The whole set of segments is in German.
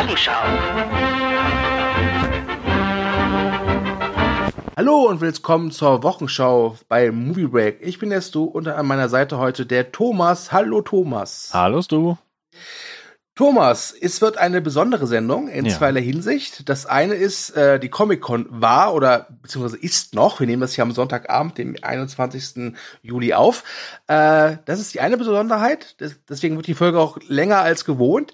Wochenschau. Hallo und willkommen zur Wochenschau bei Movie Break. Ich bin der Stu und an meiner Seite heute der Thomas. Hallo Thomas. Hallo Stu. Thomas, es wird eine besondere Sendung in Ja. zweierlei Hinsicht. Das eine ist, äh, die Comic-Con war oder beziehungsweise ist noch, wir nehmen das hier am Sonntagabend, dem 21. Juli auf. Äh, das ist die eine Besonderheit, Des- deswegen wird die Folge auch länger als gewohnt.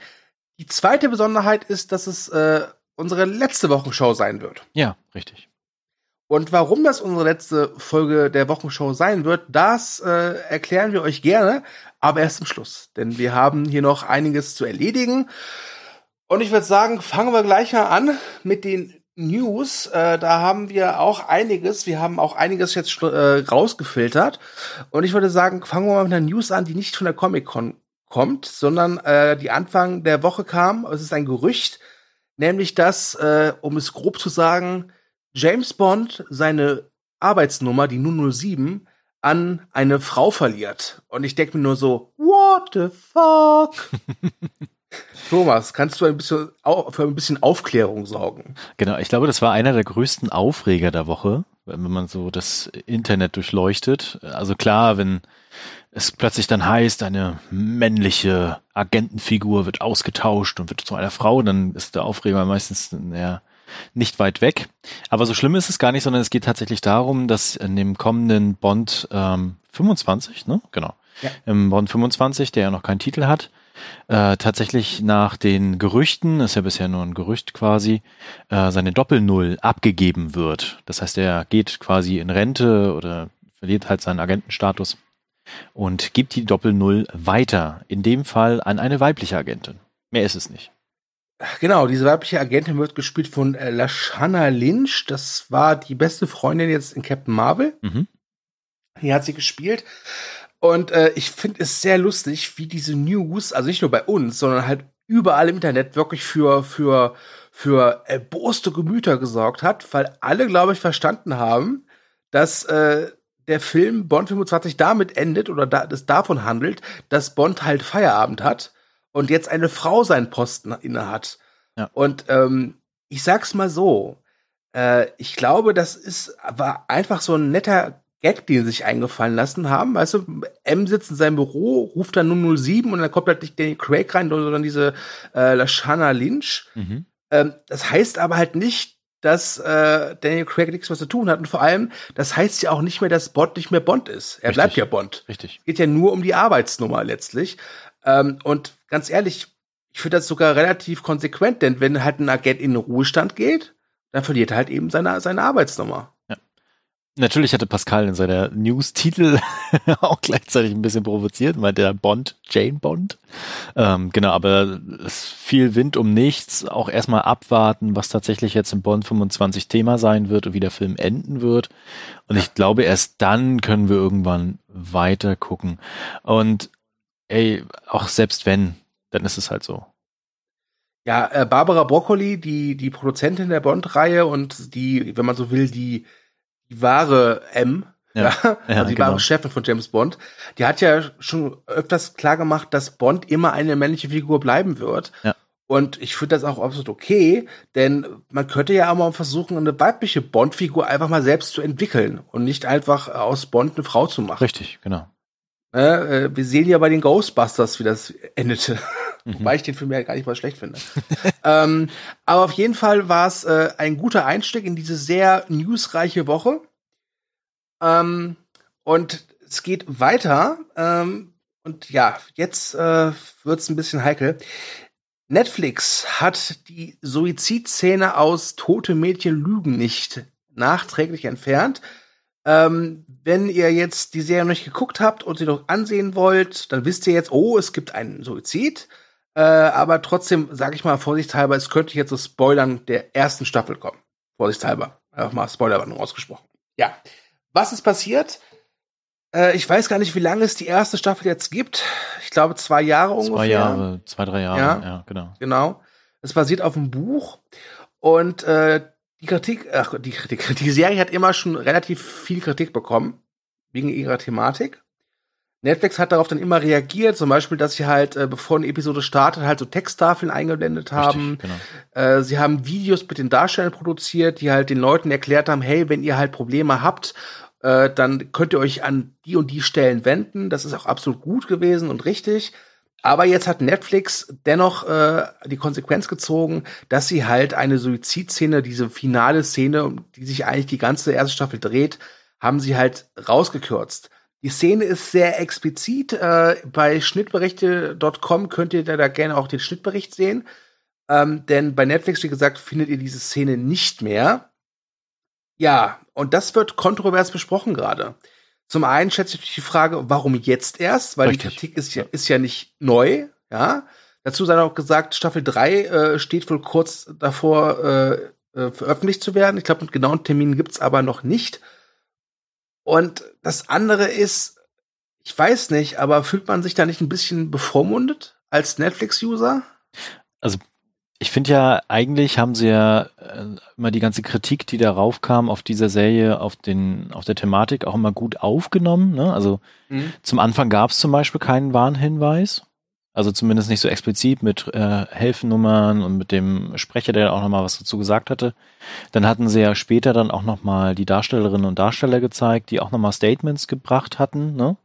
Die zweite Besonderheit ist, dass es äh, unsere letzte Wochenschau sein wird. Ja, richtig. Und warum das unsere letzte Folge der Wochenshow sein wird, das äh, erklären wir euch gerne, aber erst zum Schluss. Denn wir haben hier noch einiges zu erledigen. Und ich würde sagen, fangen wir gleich mal an mit den News. Äh, da haben wir auch einiges. Wir haben auch einiges jetzt äh, rausgefiltert. Und ich würde sagen, fangen wir mal mit einer News an, die nicht von der Comic-Con kommt, sondern äh, die Anfang der Woche kam. Es ist ein Gerücht, nämlich dass, äh, um es grob zu sagen, James Bond seine Arbeitsnummer, die 007, an eine Frau verliert. Und ich denke mir nur so, what the fuck? Thomas, kannst du ein bisschen für ein bisschen Aufklärung sorgen? Genau, ich glaube, das war einer der größten Aufreger der Woche, wenn man so das Internet durchleuchtet. Also klar, wenn es plötzlich dann heißt, eine männliche Agentenfigur wird ausgetauscht und wird zu einer Frau, dann ist der Aufreger meistens ja, nicht weit weg. Aber so schlimm ist es gar nicht, sondern es geht tatsächlich darum, dass in dem kommenden Bond ähm, 25, ne? Genau. Ja. Im Bond 25, der ja noch keinen Titel hat, äh, tatsächlich nach den Gerüchten, ist ja bisher nur ein Gerücht quasi, äh, seine Doppelnull abgegeben wird. Das heißt, er geht quasi in Rente oder verliert halt seinen Agentenstatus und gibt die Doppelnull weiter. In dem Fall an eine weibliche Agentin. Mehr ist es nicht. Genau, diese weibliche Agentin wird gespielt von äh, Lashana Lynch. Das war die beste Freundin jetzt in Captain Marvel. Mhm. Hier hat sie gespielt. Und äh, ich finde es sehr lustig, wie diese News, also nicht nur bei uns, sondern halt überall im Internet wirklich für, für, für erboste Gemüter gesorgt hat, weil alle, glaube ich, verstanden haben, dass äh, der Film Bond 25 damit endet oder da, das davon handelt, dass Bond halt Feierabend hat und jetzt eine Frau seinen Posten inne hat. Ja. Und ähm, ich sag's mal so, äh, ich glaube, das ist war einfach so ein netter Gag, den sie sich eingefallen lassen haben. Weißt du, M sitzt in seinem Büro, ruft dann 007 und dann kommt halt nicht Danny Craig rein, sondern diese äh, Lashana Lynch. Mhm. Ähm, das heißt aber halt nicht, dass äh, Daniel Craig nichts mehr zu tun hat. Und vor allem, das heißt ja auch nicht mehr, dass Bond nicht mehr Bond ist. Er Richtig. bleibt ja Bond. Richtig. Es geht ja nur um die Arbeitsnummer letztlich. Ähm, und ganz ehrlich, ich finde das sogar relativ konsequent, denn wenn halt ein Agent in den Ruhestand geht, dann verliert er halt eben seine, seine Arbeitsnummer. Natürlich hatte Pascal in seiner News-Titel auch gleichzeitig ein bisschen provoziert, meinte der Bond, Jane Bond. Ähm, genau, aber es fiel Wind um nichts. Auch erstmal abwarten, was tatsächlich jetzt im Bond 25 Thema sein wird und wie der Film enden wird. Und ich glaube, erst dann können wir irgendwann weiter gucken. Und ey, auch selbst wenn, dann ist es halt so. Ja, äh, Barbara Broccoli, die, die Produzentin der Bond-Reihe und die, wenn man so will, die, die wahre M, Ja, ja, also die genau. wahre Chefin von James Bond, die hat ja schon öfters klar gemacht, dass Bond immer eine männliche Figur bleiben wird. Ja. Und ich finde das auch absolut okay, denn man könnte ja auch mal versuchen, eine weibliche Bond-Figur einfach mal selbst zu entwickeln und nicht einfach aus Bond eine Frau zu machen. Richtig, genau. Äh, äh, wir sehen ja bei den Ghostbusters, wie das endete. Mhm. Wobei ich den Film ja gar nicht mal schlecht finde. ähm, aber auf jeden Fall war es äh, ein guter Einstieg in diese sehr newsreiche Woche. Ähm, und es geht weiter. Ähm, und ja, jetzt äh, wird es ein bisschen heikel. Netflix hat die Suizidszene aus Tote Mädchen lügen nicht nachträglich entfernt. Ähm, wenn ihr jetzt die Serie noch nicht geguckt habt und sie noch ansehen wollt, dann wisst ihr jetzt, oh, es gibt einen Suizid. Äh, aber trotzdem, sage ich mal vorsichtshalber, es könnte jetzt zu Spoilern der ersten Staffel kommen. Vorsichtshalber. Einfach mal Spoilerwarnung ausgesprochen. Ja. Was ist passiert? Äh, ich weiß gar nicht, wie lange es die erste Staffel jetzt gibt. Ich glaube, zwei Jahre ungefähr. Zwei Jahre, zwei, drei Jahre, Ja. ja, genau. Genau. Es basiert auf einem Buch und äh, die Kritik, ach, die Kritik, die Serie hat immer schon relativ viel Kritik bekommen wegen ihrer Thematik. Netflix hat darauf dann immer reagiert, zum Beispiel, dass sie halt, äh, bevor eine Episode startet, halt so Texttafeln eingeblendet haben. Richtig, genau. äh, sie haben Videos mit den Darstellern produziert, die halt den Leuten erklärt haben, hey, wenn ihr halt Probleme habt, äh, dann könnt ihr euch an die und die Stellen wenden. Das ist auch absolut gut gewesen und richtig. Aber jetzt hat Netflix dennoch äh, die Konsequenz gezogen, dass sie halt eine Suizidszene, diese finale Szene, die sich eigentlich die ganze erste Staffel dreht, haben sie halt rausgekürzt. Die Szene ist sehr explizit. Äh, bei schnittberichte.com könnt ihr da, da gerne auch den Schnittbericht sehen. Ähm, denn bei Netflix, wie gesagt, findet ihr diese Szene nicht mehr. Ja, und das wird kontrovers besprochen gerade. Zum einen schätze ich die Frage, warum jetzt erst? Weil Richtig. die Kritik ist ja, ist ja nicht neu, ja. Dazu sei auch gesagt, Staffel 3 äh, steht wohl kurz davor, äh, äh, veröffentlicht zu werden. Ich glaube, einen genauen Termin gibt's aber noch nicht. Und das andere ist, ich weiß nicht, aber fühlt man sich da nicht ein bisschen bevormundet als Netflix-User? Also ich finde ja, eigentlich haben sie ja äh, immer die ganze Kritik, die darauf kam, auf dieser Serie, auf den, auf der Thematik auch immer gut aufgenommen. Ne? Also mhm. zum Anfang gab es zum Beispiel keinen Warnhinweis. Also zumindest nicht so explizit mit äh, Helfennummern und mit dem Sprecher, der auch nochmal was dazu gesagt hatte. Dann hatten sie ja später dann auch nochmal die Darstellerinnen und Darsteller gezeigt, die auch nochmal Statements gebracht hatten. Ne?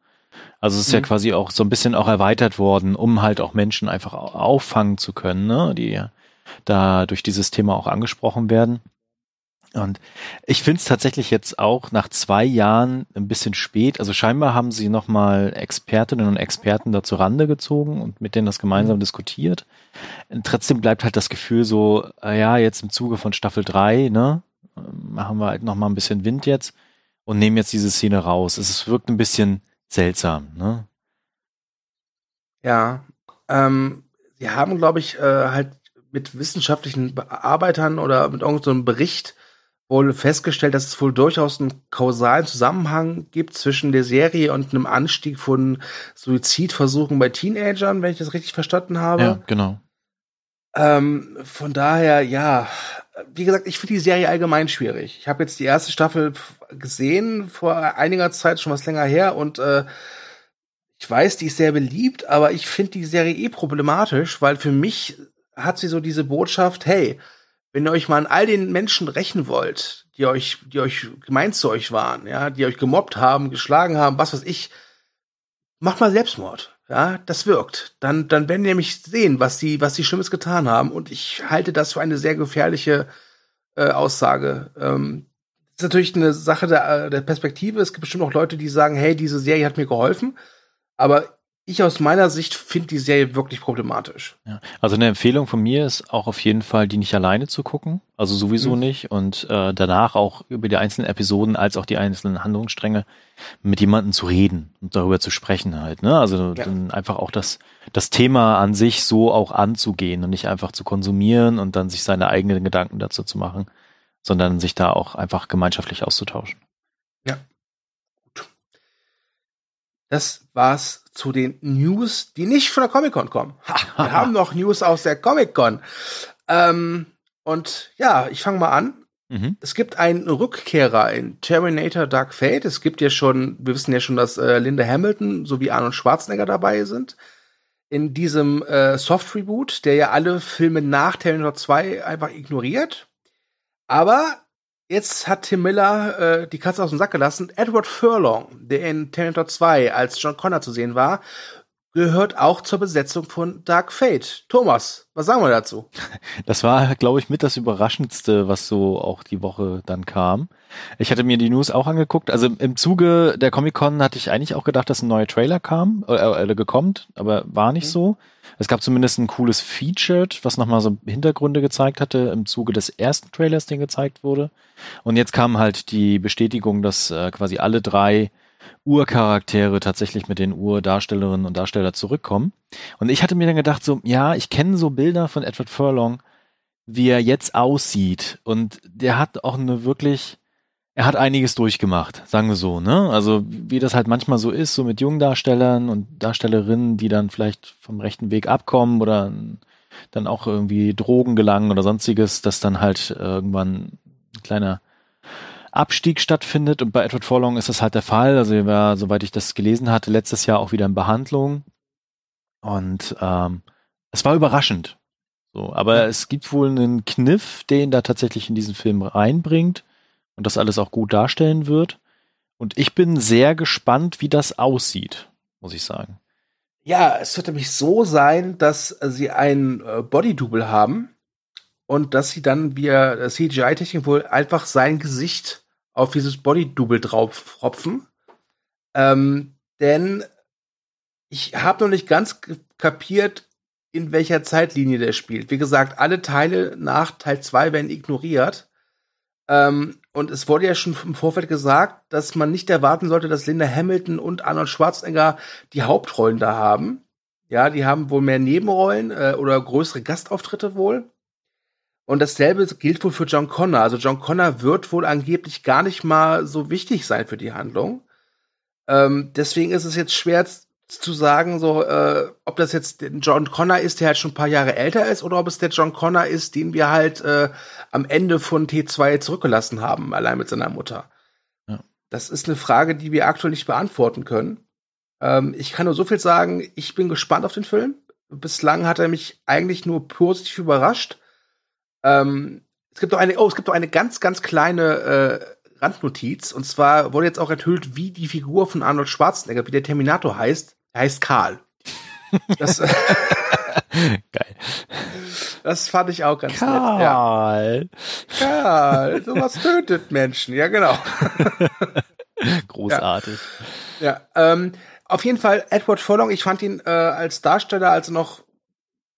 Also es ist mhm. ja quasi auch so ein bisschen auch erweitert worden, um halt auch Menschen einfach auffangen zu können, ne? die da durch dieses Thema auch angesprochen werden. Und ich finde es tatsächlich jetzt auch nach zwei Jahren ein bisschen spät. Also scheinbar haben sie nochmal Expertinnen und Experten dazu Rande gezogen und mit denen das gemeinsam mhm. diskutiert. Und trotzdem bleibt halt das Gefühl so, äh, ja, jetzt im Zuge von Staffel 3, ne, machen wir halt nochmal ein bisschen Wind jetzt und nehmen jetzt diese Szene raus. Es wirkt ein bisschen seltsam, ne? Ja, ähm, sie haben, glaube ich, äh, halt mit wissenschaftlichen Bearbeitern oder mit irgendeinem so Bericht wohl festgestellt, dass es wohl durchaus einen kausalen Zusammenhang gibt zwischen der Serie und einem Anstieg von Suizidversuchen bei Teenagern, wenn ich das richtig verstanden habe. Ja, genau. Ähm, von daher, ja, wie gesagt, ich finde die Serie allgemein schwierig. Ich habe jetzt die erste Staffel gesehen, vor einiger Zeit, schon was länger her, und äh, ich weiß, die ist sehr beliebt, aber ich finde die Serie eh problematisch, weil für mich hat sie so diese Botschaft, hey, wenn ihr euch mal an all den Menschen rächen wollt, die euch, die euch gemeint zu euch waren, ja, die euch gemobbt haben, geschlagen haben, was weiß ich, macht mal Selbstmord. Ja, das wirkt. Dann, dann werden nämlich sehen, was die, was die Schlimmes getan haben. Und ich halte das für eine sehr gefährliche äh, Aussage. Ähm, ist natürlich eine Sache der, der Perspektive. Es gibt bestimmt auch Leute, die sagen, hey, diese Serie hat mir geholfen. Aber ich aus meiner Sicht finde die Serie wirklich problematisch. Ja. Also eine Empfehlung von mir ist auch auf jeden Fall, die nicht alleine zu gucken. Also sowieso mhm. nicht. Und äh, danach auch über die einzelnen Episoden als auch die einzelnen Handlungsstränge mit jemandem zu reden und darüber zu sprechen halt. Ne? Also ja. dann einfach auch das, das Thema an sich so auch anzugehen und nicht einfach zu konsumieren und dann sich seine eigenen Gedanken dazu zu machen, sondern sich da auch einfach gemeinschaftlich auszutauschen. Ja. Gut. Das war's zu den News, die nicht von der Comic-Con kommen. Ha, wir haben noch News aus der Comic-Con. Ähm, und ja, ich fange mal an. Mhm. Es gibt einen Rückkehrer in Terminator Dark Fate. Es gibt ja schon, wir wissen ja schon, dass äh, Linda Hamilton sowie Arnold Schwarzenegger dabei sind. In diesem äh, Soft-Reboot, der ja alle Filme nach Terminator 2 einfach ignoriert. Aber Jetzt hat Tim Miller äh, die Katze aus dem Sack gelassen. Edward Furlong, der in Terminator 2 als John Connor zu sehen war, gehört auch zur Besetzung von Dark Fate. Thomas, was sagen wir dazu? Das war, glaube ich, mit das Überraschendste, was so auch die Woche dann kam. Ich hatte mir die News auch angeguckt. Also im Zuge der Comic-Con hatte ich eigentlich auch gedacht, dass ein neuer Trailer kam, äh, äh, gekommen, aber war nicht mhm. so. Es gab zumindest ein cooles Featured, was nochmal so Hintergründe gezeigt hatte im Zuge des ersten Trailers, den gezeigt wurde. Und jetzt kam halt die Bestätigung, dass äh, quasi alle drei Urcharaktere tatsächlich mit den Urdarstellerinnen und Darsteller zurückkommen. Und ich hatte mir dann gedacht, so, ja, ich kenne so Bilder von Edward Furlong, wie er jetzt aussieht. Und der hat auch eine wirklich, er hat einiges durchgemacht, sagen wir so, ne? Also wie das halt manchmal so ist, so mit jungen Darstellern und Darstellerinnen, die dann vielleicht vom rechten Weg abkommen oder dann auch irgendwie Drogen gelangen oder sonstiges, dass dann halt irgendwann ein kleiner Abstieg stattfindet und bei Edward Forlong ist das halt der Fall. Also er war, soweit ich das gelesen hatte, letztes Jahr auch wieder in Behandlung und ähm, es war überraschend. So, aber es gibt wohl einen Kniff, den da tatsächlich in diesen Film reinbringt und das alles auch gut darstellen wird. Und ich bin sehr gespannt, wie das aussieht, muss ich sagen. Ja, es wird nämlich so sein, dass sie ein äh, Body-Double haben und dass sie dann via CGI-Technik wohl einfach sein Gesicht auf dieses Body-Double draufropfen. Ähm, denn ich habe noch nicht ganz kapiert, in welcher Zeitlinie der spielt. Wie gesagt, alle Teile nach Teil 2 werden ignoriert. Ähm, und es wurde ja schon im Vorfeld gesagt, dass man nicht erwarten sollte, dass Linda Hamilton und Arnold Schwarzenegger die Hauptrollen da haben. Ja, die haben wohl mehr Nebenrollen äh, oder größere Gastauftritte wohl. Und dasselbe gilt wohl für John Connor. Also John Connor wird wohl angeblich gar nicht mal so wichtig sein für die Handlung. Ähm, deswegen ist es jetzt schwer zu sagen, so, äh, ob das jetzt John Connor ist, der halt schon ein paar Jahre älter ist, oder ob es der John Connor ist, den wir halt äh, am Ende von T2 zurückgelassen haben, allein mit seiner Mutter. Ja. Das ist eine Frage, die wir aktuell nicht beantworten können. Ähm, ich kann nur so viel sagen, ich bin gespannt auf den Film. Bislang hat er mich eigentlich nur positiv überrascht. Ähm, es gibt doch eine, oh, es gibt doch eine ganz, ganz kleine äh, Randnotiz. Und zwar wurde jetzt auch enthüllt, wie die Figur von Arnold Schwarzenegger, wie der Terminator heißt. Er heißt Karl. Das, Geil. Das fand ich auch ganz Karl. nett. Ja. Karl, sowas tötet Menschen. Ja, genau. Großartig. Ja, ja ähm, auf jeden Fall Edward Furlong, ich fand ihn äh, als Darsteller, als er noch,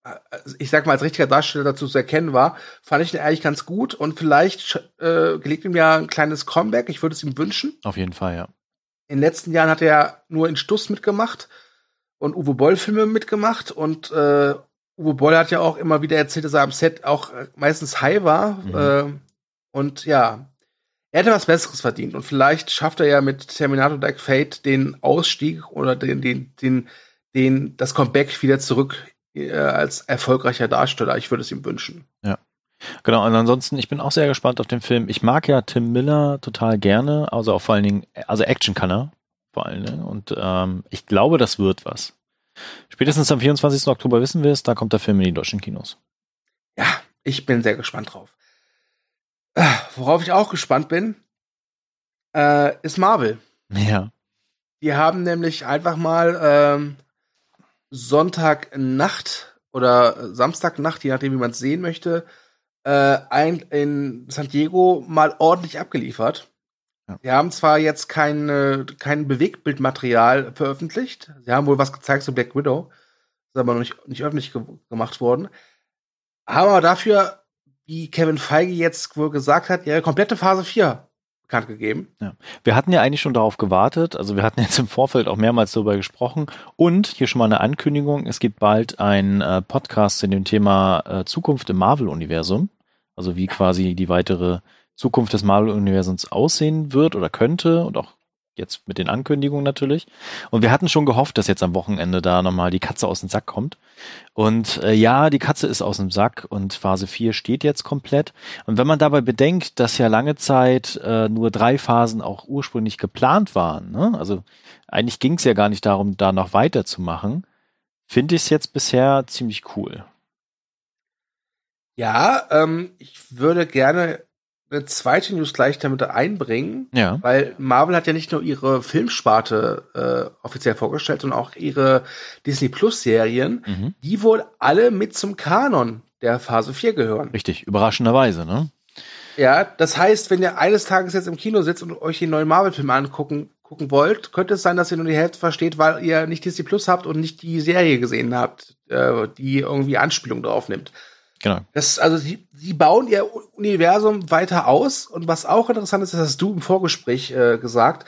äh, ich sag mal, als richtiger Darsteller dazu zu erkennen war, fand ich ihn eigentlich ganz gut und vielleicht äh, gelingt ihm ja ein kleines Comeback. Ich würde es ihm wünschen. Auf jeden Fall, ja. In den letzten Jahren hat er nur in Stuss mitgemacht und Uwe Boll Filme mitgemacht und äh, Uwe Boll hat ja auch immer wieder erzählt, dass er am Set auch äh, meistens high war mhm. äh, und ja, er hätte was Besseres verdient und vielleicht schafft er ja mit Terminator Dark Fate den Ausstieg oder den den den den das Comeback wieder zurück äh, als erfolgreicher Darsteller. Ich würde es ihm wünschen. Ja. Genau, und ansonsten, ich bin auch sehr gespannt auf den Film. Ich mag ja Tim Miller total gerne, also auch vor allen Dingen, also Action kann er, allen Dingen. Und ähm, ich glaube, das wird was. Spätestens am 24. Oktober wissen wir es, da kommt der Film in die deutschen Kinos. Ja, ich bin sehr gespannt drauf. Äh, worauf ich auch gespannt bin, äh, ist Marvel. Ja. Die haben nämlich einfach mal ähm, Sonntagnacht oder Samstagnacht, je nachdem, wie man es sehen möchte, äh, ein, in San Diego mal ordentlich abgeliefert. Ja. Sie haben zwar jetzt kein, äh, kein Bewegtbildmaterial veröffentlicht. Sie haben wohl was gezeigt zu Black Widow. Ist aber noch nicht, nicht öffentlich ge gemacht worden. Haben aber dafür, wie Kevin Feige jetzt wohl gesagt hat, ihre komplette Phase 4 bekannt gegeben. Ja. Wir hatten ja eigentlich schon darauf gewartet. Also wir hatten jetzt im Vorfeld auch mehrmals darüber gesprochen. Und hier schon mal eine Ankündigung. Es gibt bald ein äh, Podcast zu dem Thema äh, Zukunft im Marvel-Universum. Also wie quasi die weitere Zukunft des Marvel-Universums aussehen wird oder könnte und auch jetzt mit den Ankündigungen natürlich. Und wir hatten schon gehofft, dass jetzt am Wochenende da nochmal die Katze aus dem Sack kommt. Und äh, ja, die Katze ist aus dem Sack und Phase 4 steht jetzt komplett. Und wenn man dabei bedenkt, dass ja lange Zeit äh, nur drei Phasen auch ursprünglich geplant waren, ne? also eigentlich ging es ja gar nicht darum, da noch weiterzumachen, finde ich es jetzt bisher ziemlich cool. Ja, ähm, ich würde gerne eine zweite News gleich damit einbringen. Ja. Weil Marvel hat ja nicht nur ihre Filmsparte äh, offiziell vorgestellt, sondern auch ihre Disney Plus Serien, mhm. die wohl alle mit zum Kanon der Phase 4 gehören. Richtig, überraschenderweise, ne? Ja, das heißt, wenn ihr eines Tages jetzt im Kino sitzt und euch den neuen Marvel-Film angucken gucken wollt, könnte es sein, dass ihr nur die Hälfte versteht, weil ihr nicht Disney Plus habt und nicht die Serie gesehen habt, äh, die irgendwie Anspielung drauf nimmt. Genau. Das, also sie bauen ihr Universum weiter aus und was auch interessant ist, das hast du im Vorgespräch äh, gesagt,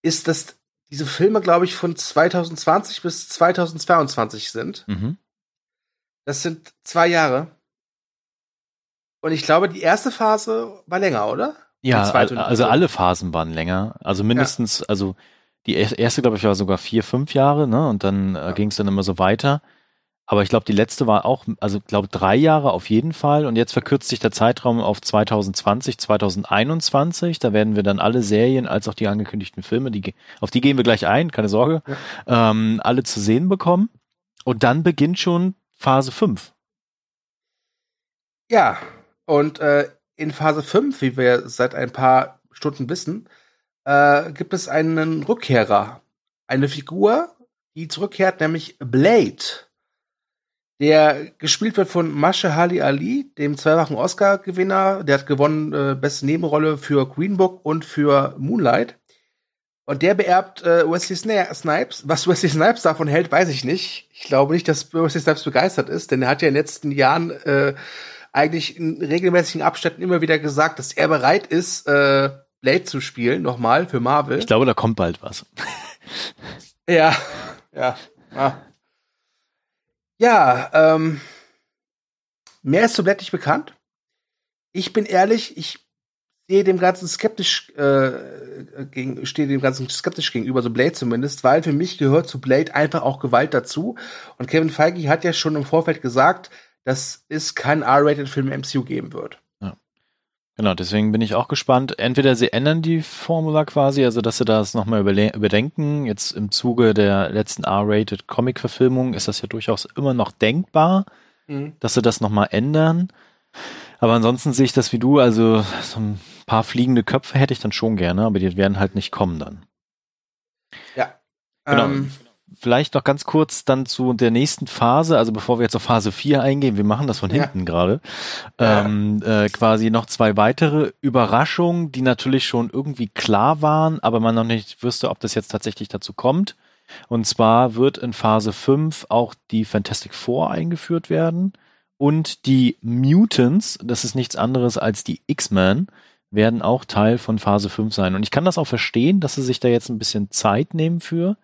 ist, dass diese Filme, glaube ich, von 2020 bis 2022 sind. Mhm. Das sind zwei Jahre. Und ich glaube, die erste Phase war länger, oder? Ja, also alle Phasen waren länger. Also mindestens, ja. also die erste, glaube ich, war sogar vier, fünf Jahre, ne? Und dann äh, ja. ging es dann immer so weiter. Aber ich glaube, die letzte war auch, also glaube drei Jahre auf jeden Fall. Und jetzt verkürzt sich der Zeitraum auf 2020, 2021. Da werden wir dann alle Serien als auch die angekündigten Filme, die, auf die gehen wir gleich ein, keine Sorge, ja. ähm, alle zu sehen bekommen. Und dann beginnt schon Phase 5. Ja, und äh, in Phase 5, wie wir seit ein paar Stunden wissen, äh, gibt es einen Rückkehrer. Eine Figur, die zurückkehrt, nämlich Blade der gespielt wird von Mashahali Ali, dem zweifachen Oscar-Gewinner. Der hat gewonnen äh, beste Nebenrolle für Green Book und für Moonlight. Und der beerbt äh, Wesley Snipes. Was Wesley Snipes davon hält, weiß ich nicht. Ich glaube nicht, dass Wesley Snipes begeistert ist, denn er hat ja in den letzten Jahren äh, eigentlich in regelmäßigen Abständen immer wieder gesagt, dass er bereit ist, äh, Blade zu spielen, nochmal für Marvel. Ich glaube, da kommt bald was. ja, ja. Ah. Ja, ähm, mehr ist zu Blatt nicht bekannt. Ich bin ehrlich, ich sehe dem Ganzen skeptisch äh, gegen, stehe dem Ganzen skeptisch gegenüber, so Blade zumindest, weil für mich gehört zu Blade einfach auch Gewalt dazu. Und Kevin Feige hat ja schon im Vorfeld gesagt, dass es keinen R-Rated-Film im MCU geben wird. Genau, deswegen bin ich auch gespannt. Entweder sie ändern die Formula quasi, also dass sie das nochmal überdenken. Jetzt im Zuge der letzten R-Rated Comic-Verfilmung ist das ja durchaus immer noch denkbar, mhm. dass sie das nochmal ändern. Aber ansonsten sehe ich das wie du, also so ein paar fliegende Köpfe hätte ich dann schon gerne, aber die werden halt nicht kommen dann. Ja. Genau. Ähm, vielleicht noch ganz kurz dann zu der nächsten Phase, also bevor wir jetzt auf Phase 4 eingehen, wir machen das von ja. hinten gerade, ja. ähm, äh, quasi noch zwei weitere Überraschungen, die natürlich schon irgendwie klar waren, aber man noch nicht wüsste, ob das jetzt tatsächlich dazu kommt. Und zwar wird in Phase 5 auch die Fantastic Four eingeführt werden und die Mutants, das ist nichts anderes als die X-Men, werden auch Teil von Phase 5 sein. Und ich kann das auch verstehen, dass sie sich da jetzt ein bisschen Zeit nehmen für,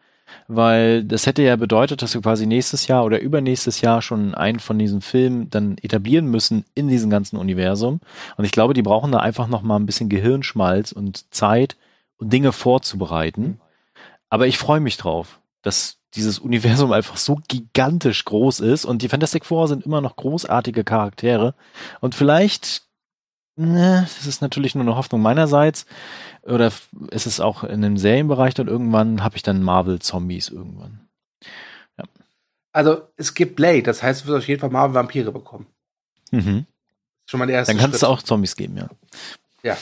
weil das hätte ja bedeutet, dass wir quasi nächstes Jahr oder übernächstes Jahr schon einen von diesen Filmen dann etablieren müssen in diesem ganzen Universum. Und ich glaube, die brauchen da einfach noch mal ein bisschen Gehirnschmalz und Zeit, um Dinge vorzubereiten. Aber ich freue mich drauf, dass dieses Universum einfach so gigantisch groß ist und die Fantastic Four sind immer noch großartige Charaktere und vielleicht Ne, das ist natürlich nur eine Hoffnung meinerseits. Oder ist es auch in einem Serienbereich dann irgendwann, habe ich dann Marvel-Zombies irgendwann. Ja. Also es gibt Blade, das heißt, du wirst auf jeden Fall Marvel-Vampire bekommen. Mhm. Schon mal der erste Dann kannst Schritt. du auch Zombies geben, ja. Ja,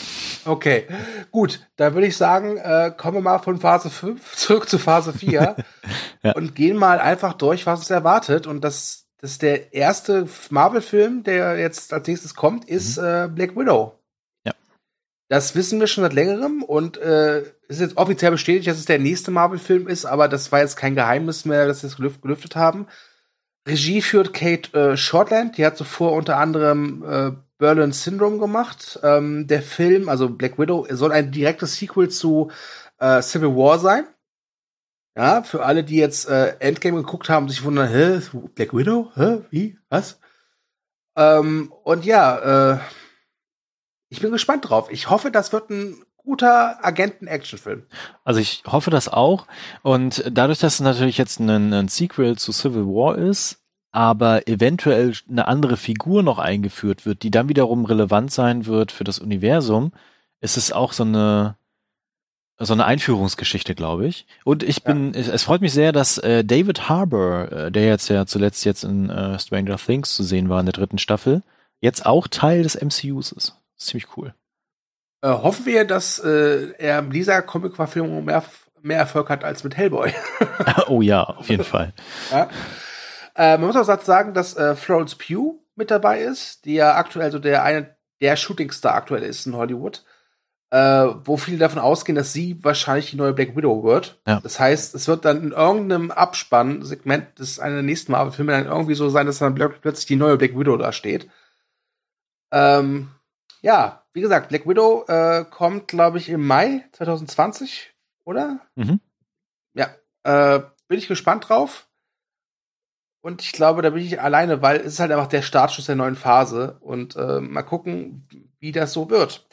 okay. Gut, da würde ich sagen, äh, kommen wir mal von Phase 5 zurück zu Phase 4 ja. und gehen mal einfach durch, was uns erwartet. Und das das ist der erste Marvel-Film, der jetzt als nächstes kommt, ist mhm. äh, Black Widow. Ja. Das wissen wir schon seit längerem und äh, ist jetzt offiziell bestätigt, dass es der nächste Marvel-Film ist, aber das war jetzt kein Geheimnis mehr, dass sie es gelüft gelüftet haben. Regie führt Kate äh, Shortland, die hat zuvor unter anderem äh, Berlin Syndrome gemacht. Ähm, der Film, also Black Widow, soll ein direktes Sequel zu äh, Civil War sein. Ja, für alle, die jetzt äh, Endgame geguckt haben, sich wundern, hä, Black Widow? Hä? Wie? Was? Ähm, und ja, äh, ich bin gespannt drauf. Ich hoffe, das wird ein guter Agenten-Action-Film. Also ich hoffe das auch. Und dadurch, dass es natürlich jetzt ein, ein Sequel zu Civil War ist, aber eventuell eine andere Figur noch eingeführt wird, die dann wiederum relevant sein wird für das Universum, ist es auch so eine so eine Einführungsgeschichte, glaube ich. Und ich bin, ja. es, freut mich sehr, dass äh, David Harbour, äh, der jetzt ja zuletzt jetzt in äh, Stranger Things zu sehen war in der dritten Staffel, jetzt auch Teil des MCUs ist. Ziemlich cool. Äh, hoffen wir, dass äh, er mit dieser Comic-Verfilmung mehr, mehr Erfolg hat als mit Hellboy. oh ja, auf jeden Fall. Ja. Äh, man muss auch sagen, dass Florence Pugh mit dabei ist, die ja aktuell so der eine der Shootingstar aktuell ist in Hollywood äh, wo viele davon ausgehen, dass sie wahrscheinlich die neue Black Widow wird. Ja. Das heißt, es wird dann in irgendeinem Abspann-Segment des einer der nächsten Marvel-Filme dann irgendwie so sein, dass dann plötzlich die neue Black Widow da steht. Ähm, ja, wie gesagt, Black Widow äh, kommt, glaube ich, im Mai 2020, oder? Mhm. Ja, äh, bin ich gespannt drauf. Und ich glaube, da bin ich alleine, weil es ist halt einfach der Startschuss der neuen Phase. Und äh, mal gucken, wie das so wird.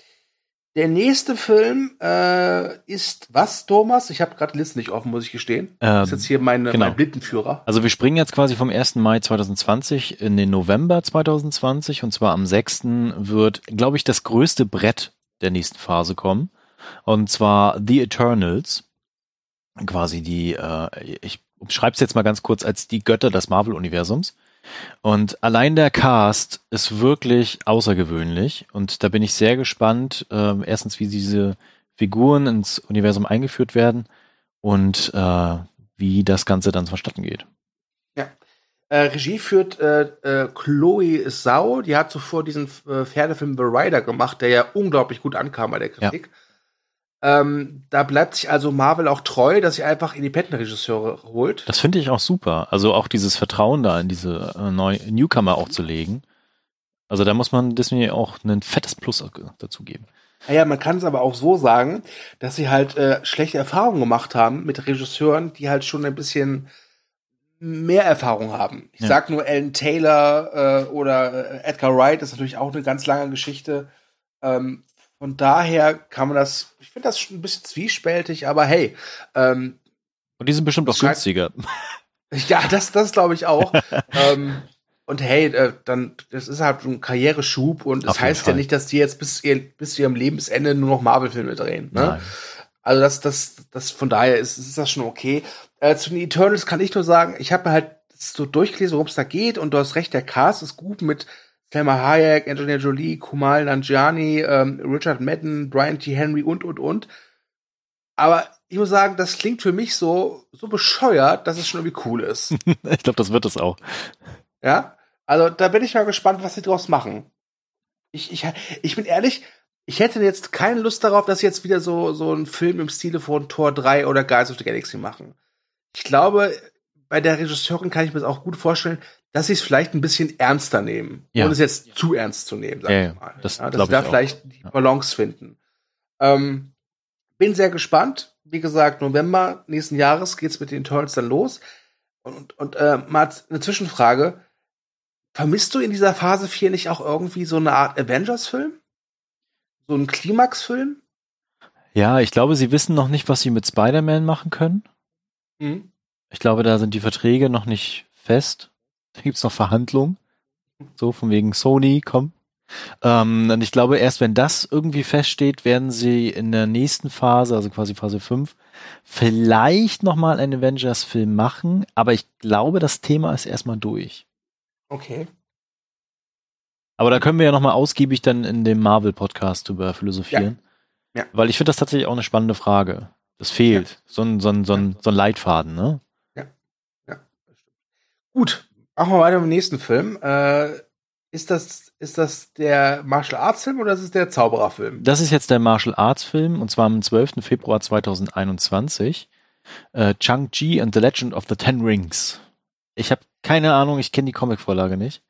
Der nächste Film äh, ist was, Thomas? Ich habe gerade die Liste nicht offen, muss ich gestehen. Ähm, das ist jetzt hier meine, genau. mein Blindenführer. Also wir springen jetzt quasi vom 1. Mai 2020 in den November 2020 und zwar am 6. wird, glaube ich, das größte Brett der nächsten Phase kommen. Und zwar The Eternals. Quasi die, äh, ich umschreibe es jetzt mal ganz kurz als die Götter des Marvel-Universums. Und allein der Cast ist wirklich außergewöhnlich und da bin ich sehr gespannt. Äh, erstens, wie diese Figuren ins Universum eingeführt werden und äh, wie das Ganze dann vonstatten geht. Ja. Äh, Regie führt äh, äh, Chloe Sau, die hat zuvor diesen äh, Pferdefilm The Rider gemacht, der ja unglaublich gut ankam bei der Kritik. Ähm, da bleibt sich also Marvel auch treu, dass sie einfach Independent-Regisseure holt. Das finde ich auch super. Also auch dieses Vertrauen da in diese äh, neue Newcomer auch zu legen. Also da muss man Disney auch ein fettes Plus dazu geben. Naja, man kann es aber auch so sagen, dass sie halt äh, schlechte Erfahrungen gemacht haben mit Regisseuren, die halt schon ein bisschen mehr Erfahrung haben. Ich Ja. sag nur Alan Taylor äh, oder äh, Edgar Wright, das ist natürlich auch eine ganz lange Geschichte. Ähm, von daher kann man das, ich finde das schon ein bisschen zwiespältig, aber hey, ähm, Und die sind bestimmt auch günstiger. ja, das, das glaube ich auch. ähm, und hey, äh, dann, das ist halt ein Karriereschub und es jeden heißt ja Fall. nicht, dass die jetzt bis, ihr, bis zu ihrem Lebensende nur noch Marvel-Filme drehen. Ne? Nein. Also das, das, das von daher ist, ist das schon okay. Äh, zu den Eternals kann ich nur sagen, ich habe mir halt so durchgelesen, worum es da geht, und du hast recht, der Cast ist gut mit Selma Hayek, Angelina Jolie, Kumal Nanjiani, ähm, Richard Madden, Brian T. Henry und und und. Aber ich muss sagen, das klingt für mich so so bescheuert, dass es schon irgendwie cool ist. Ich glaube, das wird es auch. Ja? Also da bin ich mal gespannt, was sie draus machen. Ich, ich, ich bin ehrlich, ich hätte jetzt keine Lust darauf, dass sie jetzt wieder so, so einen Film im Stile von Tor 3 oder Guardians of the Galaxy machen. Ich glaube, bei der Regisseurin kann ich mir das auch gut vorstellen, dass sie es vielleicht ein bisschen ernster nehmen. Ja. Ohne es jetzt zu ernst zu nehmen, sag Ja, ich ja, mal. das ja, dass sie da vielleicht die Ja. Balance finden. Ähm, bin sehr gespannt. Wie gesagt, November nächsten Jahres geht's mit den Eternals dann los. Und, und, und äh, mal eine Zwischenfrage. Vermisst du in dieser Phase 4 nicht auch irgendwie so eine Art Avengers-Film? So einen Klimax-Film? Ja, ich glaube, sie wissen noch nicht, was sie mit Spider-Man machen können. Mhm. Ich glaube, da sind die Verträge noch nicht fest. Da gibt's noch Verhandlungen. So von wegen Sony, komm. Ähm, und ich glaube, erst wenn das irgendwie feststeht, werden sie in der nächsten Phase, also quasi Phase 5, vielleicht nochmal einen Avengers-Film machen. Aber ich glaube, das Thema ist erstmal durch. Okay. Aber da können wir ja nochmal ausgiebig dann in dem Marvel-Podcast drüber philosophieren. Ja. Ja. Weil ich finde das tatsächlich auch eine spannende Frage. Das fehlt. So, ein, so, ein, so, ein, so ein Leitfaden, ne? Gut, machen wir weiter mit dem nächsten Film. Äh, ist, das, ist das der Martial Arts Film oder ist es der Zaubererfilm? Das ist jetzt der Martial Arts Film und zwar am 12. Februar 2021. Äh, Chang-Chi and the Legend of the Ten Rings. Ich habe keine Ahnung, ich kenne die Comicvorlage nicht.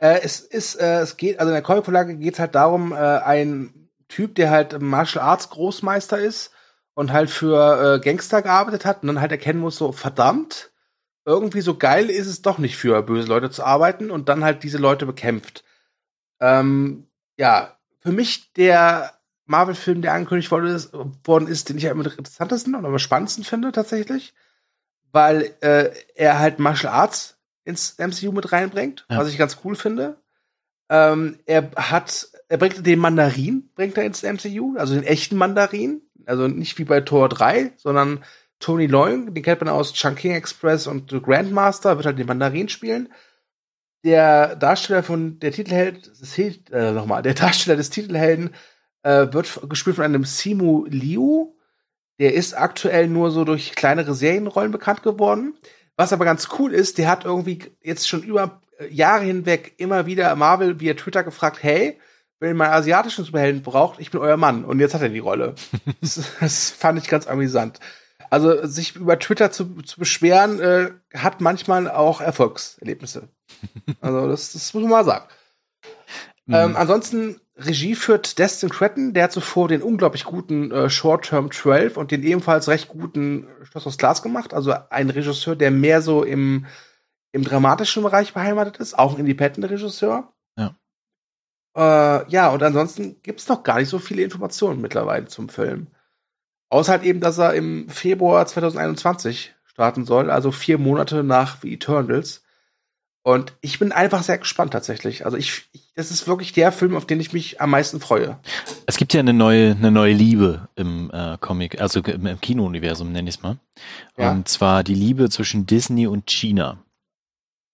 Äh, es ist, äh, es geht, also in der Comicvorlage geht es halt darum, äh, ein Typ, der halt Martial Arts Großmeister ist und halt für äh, Gangster gearbeitet hat und dann halt erkennen muss, so verdammt, irgendwie so geil ist es doch nicht für böse Leute zu arbeiten und dann halt diese Leute bekämpft. Ähm, ja, für mich der Marvel-Film, der angekündigt worden ist, den ich am interessantesten und am spannendsten finde tatsächlich, weil äh, er halt Martial Arts ins MCU mit reinbringt, Ja. was ich ganz cool finde. Ähm, er hat, er bringt den Mandarin, bringt er ins MCU, also den echten Mandarin, also nicht wie bei Tor 3, sondern Tony Leung, den kennt man aus Chungking Express und The Grandmaster, wird halt den Mandarin spielen. Der Darsteller von der Titelheld, äh, nochmal, der Darsteller des Titelhelden äh, wird gespielt von einem Simu Liu. Der ist aktuell nur so durch kleinere Serienrollen bekannt geworden. Was aber ganz cool ist, der hat irgendwie jetzt schon über äh, Jahre hinweg immer wieder Marvel via Twitter gefragt, hey, wenn ihr mal asiatischen Superhelden braucht, ich bin euer Mann. Und jetzt hat er die Rolle. das, das fand ich ganz amüsant. Also sich über Twitter zu, zu beschweren, äh, hat manchmal auch Erfolgserlebnisse. Also das, das muss man mal sagen. Ähm, Mhm. ansonsten Regie führt Destin Cretton, der hat zuvor den unglaublich guten äh, Short Term 12 und den ebenfalls recht guten Schloss aus Glas gemacht. Also ein Regisseur, der mehr so im, im dramatischen Bereich beheimatet ist, auch ein Independent-Regisseur. Ja. Äh, ja, und ansonsten gibt es noch gar nicht so viele Informationen mittlerweile zum Film. Außer halt eben, dass er im Februar 2021 starten soll, also vier Monate nach The Eternals. Und ich bin einfach sehr gespannt tatsächlich. Also ich, ich, das ist wirklich der Film, auf den ich mich am meisten freue. Es gibt ja eine neue, eine neue Liebe im äh, Comic, also im, im Kino-Universum, nenne ich es mal. Ja. Und zwar die Liebe zwischen Disney und China.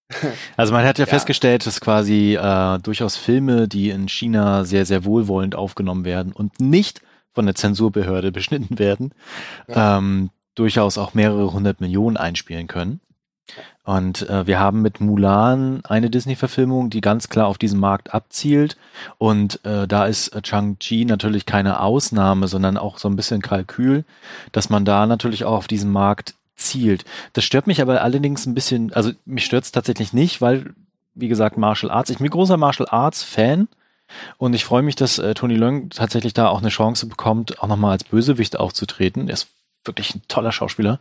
Also man hat ja, ja. festgestellt, dass quasi äh, durchaus Filme, die in China sehr, sehr wohlwollend aufgenommen werden und nicht von der Zensurbehörde beschnitten werden, ja. ähm, durchaus auch mehrere hundert Millionen einspielen können. Und äh, wir haben mit Mulan eine Disney-Verfilmung, die ganz klar auf diesen Markt abzielt. Und äh, da ist äh, Chang-Chi natürlich keine Ausnahme, sondern auch so ein bisschen Kalkül, dass man da natürlich auch auf diesen Markt zielt. Das stört mich aber allerdings ein bisschen, also mich stört es tatsächlich nicht, weil, wie gesagt, Martial Arts, ich bin großer Martial Arts-Fan. Und ich freue mich, dass äh, Tony Leung tatsächlich da auch eine Chance bekommt, auch nochmal als Bösewicht aufzutreten. Er ist wirklich ein toller Schauspieler.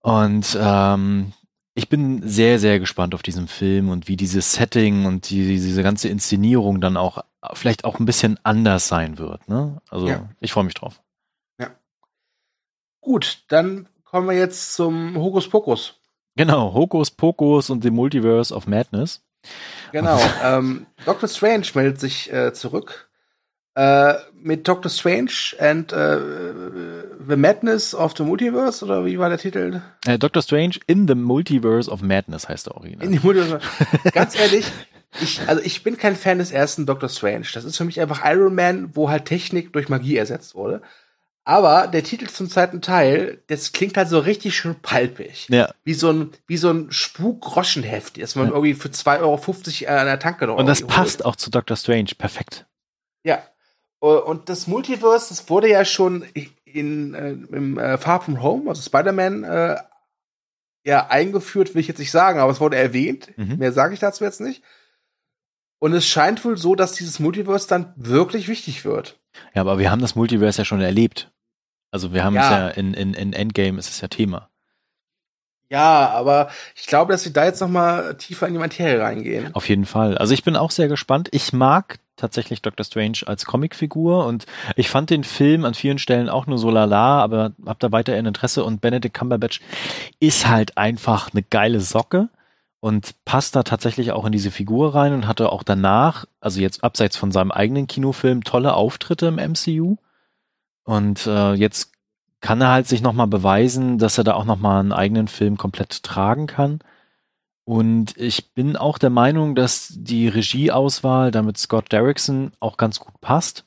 Und ähm, ich bin sehr, sehr gespannt auf diesen Film und wie dieses Setting und die, diese ganze Inszenierung dann auch vielleicht auch ein bisschen anders sein wird. Ne? Also ja. ich freue mich drauf. Ja. Gut, dann kommen wir jetzt zum Hokus Pokus. Genau, Hokus Pokus und The Multiverse of Madness. Genau. ähm, Doctor Strange meldet sich äh, zurück äh, mit Doctor Strange and uh, The Madness of the Multiverse oder wie war der Titel? Äh, Doctor Strange in the Multiverse of Madness heißt der Original. In the Multiverse. Ganz ehrlich, ich, also ich bin kein Fan des ersten Doctor Strange. Das ist für mich einfach Iron Man, wo halt Technik durch Magie ersetzt wurde. Aber der Titel zum zweiten Teil, das klingt halt so richtig schön palpig. Ja. Wie so ein, wie so ein Spuk-Groschenheft, das man ja. irgendwie für 2,50 Euro an der Tanke noch Und das passt holt. auch zu Doctor Strange perfekt. Ja. Äh, und das Multiverse, das wurde ja schon in, äh, im äh, Far From Home, also Spider-Man, äh, ja, eingeführt, will ich jetzt nicht sagen, aber es wurde erwähnt. Mhm. Mehr sage ich dazu jetzt nicht. Und es scheint wohl so, dass dieses Multiverse dann wirklich wichtig wird. Ja, aber wir haben das Multiverse ja schon erlebt. Also wir haben ja. es ja in, in, in Endgame ist es ja Thema. Ja, aber ich glaube, dass sie da jetzt noch mal tiefer in die Materie reingehen. Auf jeden Fall. Also ich bin auch sehr gespannt. Ich mag tatsächlich Doctor Strange als Comicfigur und ich fand den Film an vielen Stellen auch nur so lala, aber hab da weiterhin Interesse und Benedict Cumberbatch ist halt einfach eine geile Socke und passt da tatsächlich auch in diese Figur rein und hatte auch danach, also jetzt abseits von seinem eigenen Kinofilm, tolle Auftritte im MCU. Und äh, jetzt kann er halt sich nochmal beweisen, dass er da auch nochmal einen eigenen Film komplett tragen kann. Und ich bin auch der Meinung, dass die Regieauswahl damit Scott Derrickson auch ganz gut passt.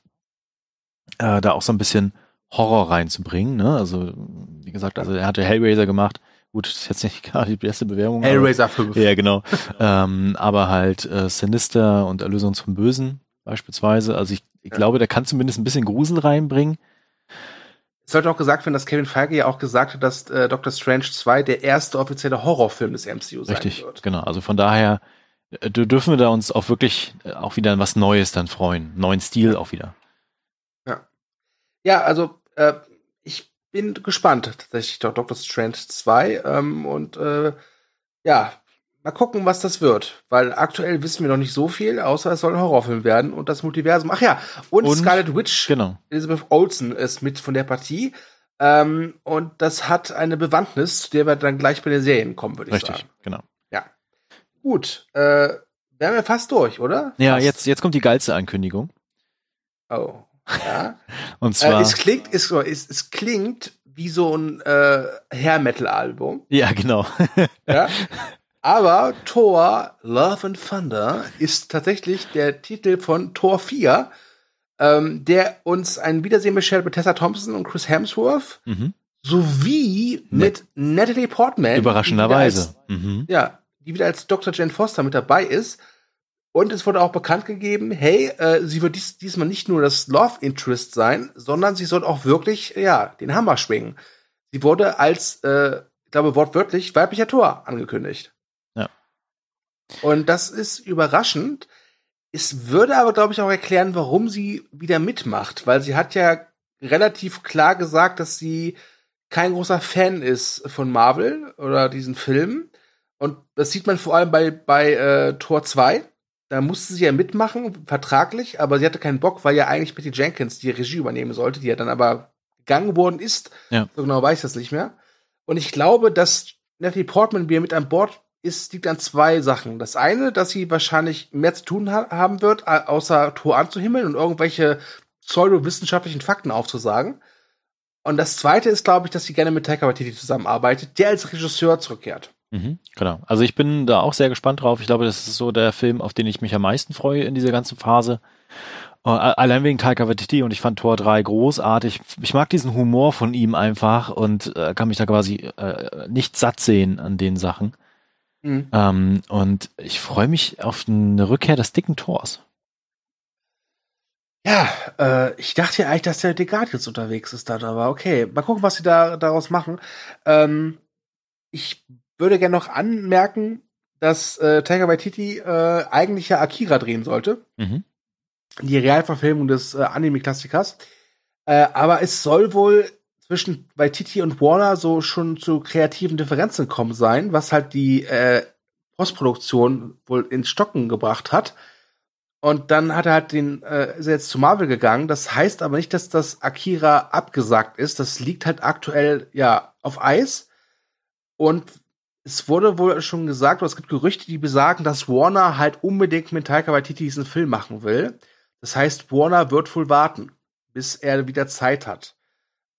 Äh, da auch so ein bisschen Horror reinzubringen. Ne? Also, wie gesagt, also er hatte Hellraiser gemacht. Gut, das ist jetzt nicht gerade die beste Bewerbung. Hellraiser 5. Ja, genau. ähm, aber halt äh, Sinister und Erlösung vom Bösen beispielsweise. Also ich, ich ja. glaube, der kann zumindest ein bisschen Grusel reinbringen. Es sollte auch gesagt werden, dass Kevin Feige ja auch gesagt hat, dass äh, Doctor Strange 2 der erste offizielle Horrorfilm des MCU sein Richtig, wird. genau. Also von daher äh, dürfen wir da uns auch wirklich äh, auch wieder was Neues dann freuen. Neuen Stil auch wieder. Ja. Ja, also äh, ich bin gespannt tatsächlich Doctor Strange 2 ähm, und äh, ja, Mal gucken, was das wird, weil aktuell wissen wir noch nicht so viel, außer es soll ein Horrorfilm werden und das Multiversum. Ach ja, und, und Scarlet Witch, genau. Elizabeth Olsen ist mit von der Partie. Ähm, und das hat eine Bewandtnis, zu der wir dann gleich bei den Serien kommen, würde ich Richtig, sagen. genau. Ja. Gut, äh, wären wir fast durch, oder? Ja, fast. jetzt, jetzt kommt die geilste Ankündigung. Oh. Ja. und zwar. Äh, es klingt, es, es, es klingt wie so ein äh, Hair-Metal-Album. Ja, genau. ja. Aber Thor Love and Thunder ist tatsächlich der Titel von Thor 4, ähm, der uns ein Wiedersehen beschert mit Tessa Thompson und Chris Hemsworth mhm. sowie mit Natalie Portman. Überraschenderweise. Mhm. Ja, die wieder als Dr. Jane Foster mit dabei ist. Und es wurde auch bekannt gegeben, hey, äh, sie wird dies, diesmal nicht nur das Love Interest sein, sondern sie soll auch wirklich, ja, den Hammer schwingen. Sie wurde als, äh, ich glaube wortwörtlich, weiblicher Tor angekündigt. Und das ist überraschend. Es würde aber, glaube ich, auch erklären, warum sie wieder mitmacht, weil sie hat ja relativ klar gesagt, dass sie kein großer Fan ist von Marvel oder diesen Filmen. Und das sieht man vor allem bei, bei äh, Tor 2. da musste sie ja mitmachen, vertraglich, aber sie hatte keinen Bock, weil ja eigentlich Patty Jenkins die Regie übernehmen sollte, die ja dann aber gegangen worden ist. Ja. So genau weiß ich das nicht mehr. Und ich glaube, dass Natalie Portman wieder mit an Bord ist, liegt an zwei Sachen. Das eine, dass sie wahrscheinlich mehr zu tun ha haben wird, außer Tor anzuhimmeln und irgendwelche pseudowissenschaftlichen Fakten aufzusagen. Und das zweite ist, glaube ich, dass sie gerne mit Taika Waititi zusammenarbeitet, der als Regisseur zurückkehrt. Mhm, genau. Also ich bin da auch sehr gespannt drauf. Ich glaube, das ist so der Film, auf den ich mich am meisten freue in dieser ganzen Phase. Uh, allein wegen Taika Waititi und ich fand Tor 3 großartig. Ich mag diesen Humor von ihm einfach und äh, kann mich da quasi äh, nicht satt sehen an den Sachen. Mhm. Ähm, und ich freue mich auf eine Rückkehr des dicken Tors. Ja, äh, ich dachte ja eigentlich, dass der The Guardians unterwegs ist dann, aber okay, mal gucken, was sie da daraus machen. Ähm, ich würde gerne noch anmerken, dass äh, Taika Waititi äh, eigentlich ja Akira drehen sollte. Mhm. Die Realverfilmung des äh, Anime-Klassikers. Äh, aber es soll wohl zwischen Waititi und Warner so schon zu kreativen Differenzen kommen sein, was halt die äh, Postproduktion wohl ins Stocken gebracht hat. Und dann hat er halt den, äh, ist er jetzt zu Marvel gegangen. Das heißt aber nicht, dass das Akira abgesagt ist. Das liegt halt aktuell ja auf Eis. Und es wurde wohl schon gesagt, oder es gibt Gerüchte, die besagen, dass Warner halt unbedingt mit Taika Waititi diesen Film machen will. Das heißt, Warner wird wohl warten, bis er wieder Zeit hat.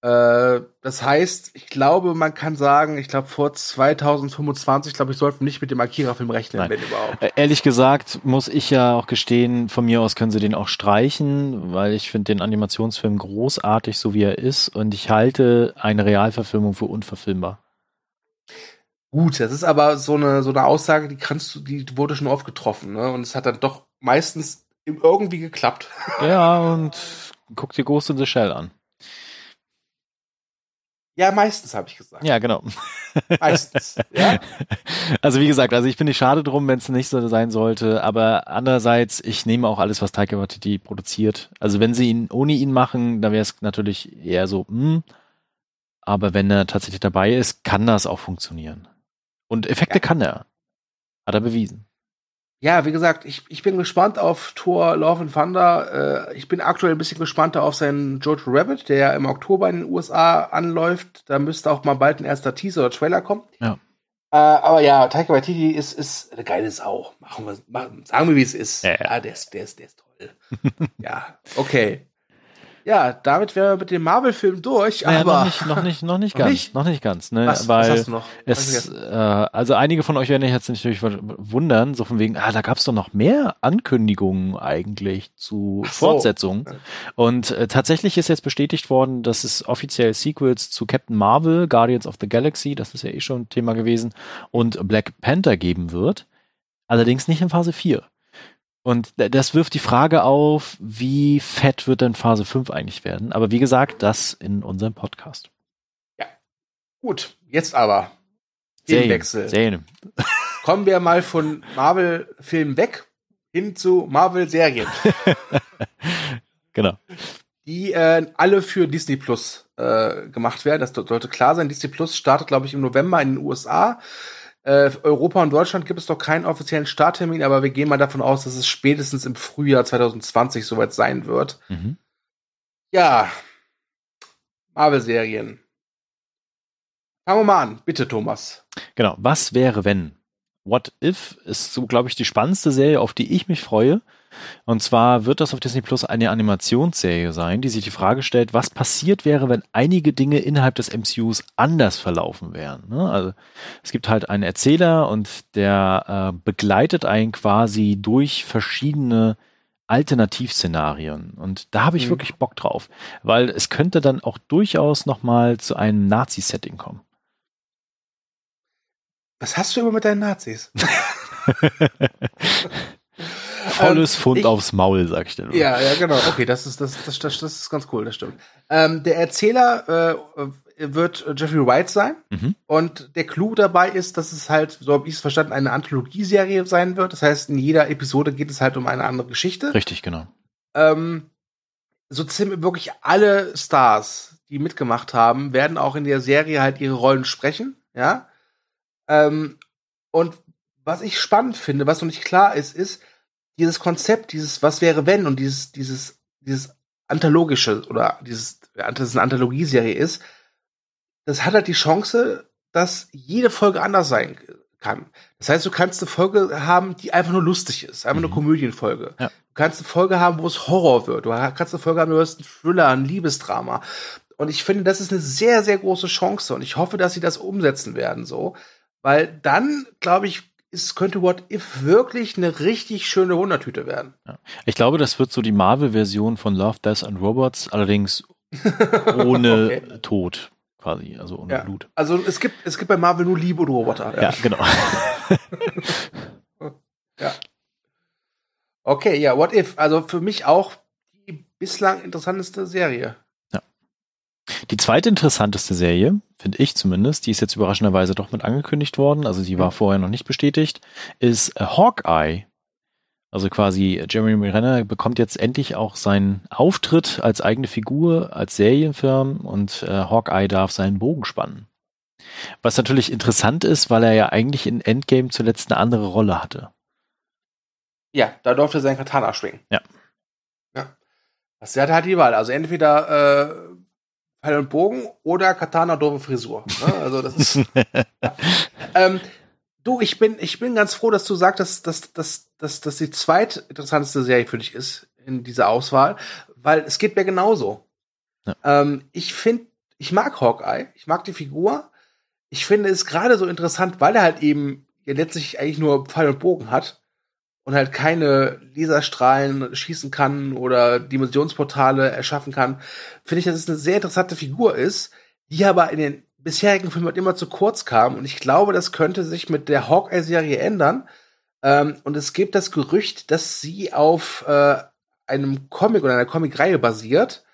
Äh, das heißt, ich glaube, man kann sagen, ich glaube, vor 2025, glaube ich, sollten wir nicht mit dem Akira-Film rechnen, Nein. wenn überhaupt. Äh, ehrlich gesagt, muss ich ja auch gestehen, von mir aus können sie den auch streichen, weil ich finde den Animationsfilm großartig, so wie er ist, und ich halte eine Realverfilmung für unverfilmbar. Gut, das ist aber so eine, so eine Aussage, die kannst du, die wurde schon oft getroffen, ne? Und es hat dann doch meistens irgendwie geklappt. Ja, und guck dir Ghost in the Shell an. Ja, meistens habe ich gesagt. Ja, genau. Meistens. ja? Also wie gesagt, also ich finde es schade drum, wenn es nicht so sein sollte, aber andererseits, ich nehme auch alles, was Taika Waititi produziert. Also wenn sie ihn ohne ihn machen, dann wäre es natürlich eher so, hm, aber wenn er tatsächlich dabei ist, kann das auch funktionieren. Und Effekte ja. kann er. Hat er bewiesen. Ja, wie gesagt, ich, ich bin gespannt auf Thor Love and Thunder. Äh, ich bin aktuell ein bisschen gespannter auf seinen Jojo Rabbit, der ja im Oktober in den USA anläuft. Da müsste auch mal bald ein erster Teaser oder Trailer kommen. Ja. Äh, aber ja, Taika Waititi ist, ist eine geile Sau. Machen wir, machen, sagen wir, wie es ist. Ja, ja. ja der, ist, der, ist, der ist toll. ja, okay. Ja, damit wären wir mit dem Marvel-Film durch. Naja, aber noch nicht, noch nicht, noch nicht ganz, nicht? noch nicht ganz, ne? Was, Weil was hast du noch? es, äh, also einige von euch werden jetzt natürlich wundern, so von wegen, ah, da gab es doch noch mehr Ankündigungen eigentlich zu Ach so. Fortsetzungen. Und äh, tatsächlich ist jetzt bestätigt worden, dass es offiziell Sequels zu Captain Marvel, Guardians of the Galaxy, das ist ja eh schon Thema gewesen, und Black Panther geben wird. Allerdings nicht in Phase 4. Und das wirft die Frage auf, wie fett wird denn Phase 5 eigentlich werden? Aber wie gesagt, das in unserem Podcast. Ja. Gut, jetzt aber. Themenwechsel. Serien. Kommen wir mal von Marvel-Filmen weg hin zu Marvel-Serien. genau. Die äh, alle für Disney Plus äh, gemacht werden. Das sollte klar sein. Disney Plus startet, glaube ich, im November in den USA. Äh, Europa und Deutschland gibt es doch keinen offiziellen Starttermin, aber wir gehen mal davon aus, dass es spätestens im Frühjahr 2020 soweit sein wird. Mhm. Ja, Marvel-Serien. Fangen wir mal an, bitte, Thomas. Genau. Was wäre, wenn? What If ist so, glaube ich, die spannendste Serie, auf die ich mich freue. Und zwar wird das auf Disney Plus eine Animationsserie sein, die sich die Frage stellt, was passiert wäre, wenn einige Dinge innerhalb des MCUs anders verlaufen wären. Ne? Also es gibt halt einen Erzähler und der äh, begleitet einen quasi durch verschiedene Alternativszenarien. Und da habe ich mhm. wirklich Bock drauf, weil es könnte dann auch durchaus nochmal zu einem Nazi-Setting kommen. Was hast du immer mit deinen Nazis? Volles Pfund ich, aufs Maul, sag ich dir nur. Ja, ja, genau. Okay, das ist, das, das, das, das ist ganz cool, das stimmt. Ähm, der Erzähler äh, wird Jeffrey White sein. Mhm. Und der Clou dabei ist, dass es halt, so habe ich es verstanden, eine Anthologieserie sein wird. Das heißt, in jeder Episode geht es halt um eine andere Geschichte. Richtig, genau. Ähm, so ziemlich wirklich alle Stars, die mitgemacht haben, werden auch in der Serie halt ihre Rollen sprechen, ja. Ähm, und was ich spannend finde, was noch nicht klar ist, ist, dieses Konzept, dieses Was wäre wenn und dieses, dieses, dieses anthologische oder dieses, das ist eine Anthologieserie ist, das hat halt die Chance, dass jede Folge anders sein kann. Das heißt, du kannst eine Folge haben, die einfach nur lustig ist, einfach mhm. eine Komödienfolge. Ja. Du kannst eine Folge haben, wo es Horror wird. Du kannst eine Folge haben, wo es ein Thriller, ein Liebesdrama. Und ich finde, das ist eine sehr, sehr große Chance. Und ich hoffe, dass sie das umsetzen werden, so. Weil dann, glaube ich, es könnte What If wirklich eine richtig schöne Wundertüte werden. Ja. Ich glaube, das wird so die Marvel-Version von Love, Death and Robots, allerdings ohne okay. Tod quasi, also ohne ja. Blut. Also es gibt, es gibt bei Marvel nur Liebe und Roboter. Ja, ja genau. ja. Okay, ja, What If? Also für mich auch die bislang interessanteste Serie. Die zweite interessanteste Serie, finde ich zumindest, die ist jetzt überraschenderweise doch mit angekündigt worden, also sie war mhm. vorher noch nicht bestätigt, ist Hawkeye. Also quasi Jeremy Renner bekommt jetzt endlich auch seinen Auftritt als eigene Figur, als Serienfirm und äh, Hawkeye darf seinen Bogen spannen. Was natürlich interessant ist, weil er ja eigentlich in Endgame zuletzt eine andere Rolle hatte. Ja, da durfte er sein Katana schwingen. Ja. Ja. Das hatte halt die Wahl. Also entweder äh, Pfeil und Bogen oder Katana doofe Frisur. Ne? Also das ist. ja. ähm, Du, ich bin, ich bin ganz froh, dass du sagst, dass, dass, dass, dass, dass die zweitinteressanteste Serie für dich ist in dieser Auswahl, weil es geht mir genauso. Ja. Ähm, ich finde, ich mag Hawkeye, ich mag die Figur. Ich finde es gerade so interessant, weil er halt eben ja letztlich eigentlich nur Pfeil und Bogen hat und halt keine Laserstrahlen schießen kann oder Dimensionsportale erschaffen kann, finde ich, dass es eine sehr interessante Figur ist, die aber in den bisherigen Film halt immer zu kurz kam. Und ich glaube, das könnte sich mit der Hawkeye-Serie ändern. Ähm, und es gibt das Gerücht, dass sie auf äh, einem Comic oder einer Comic-Reihe basiert,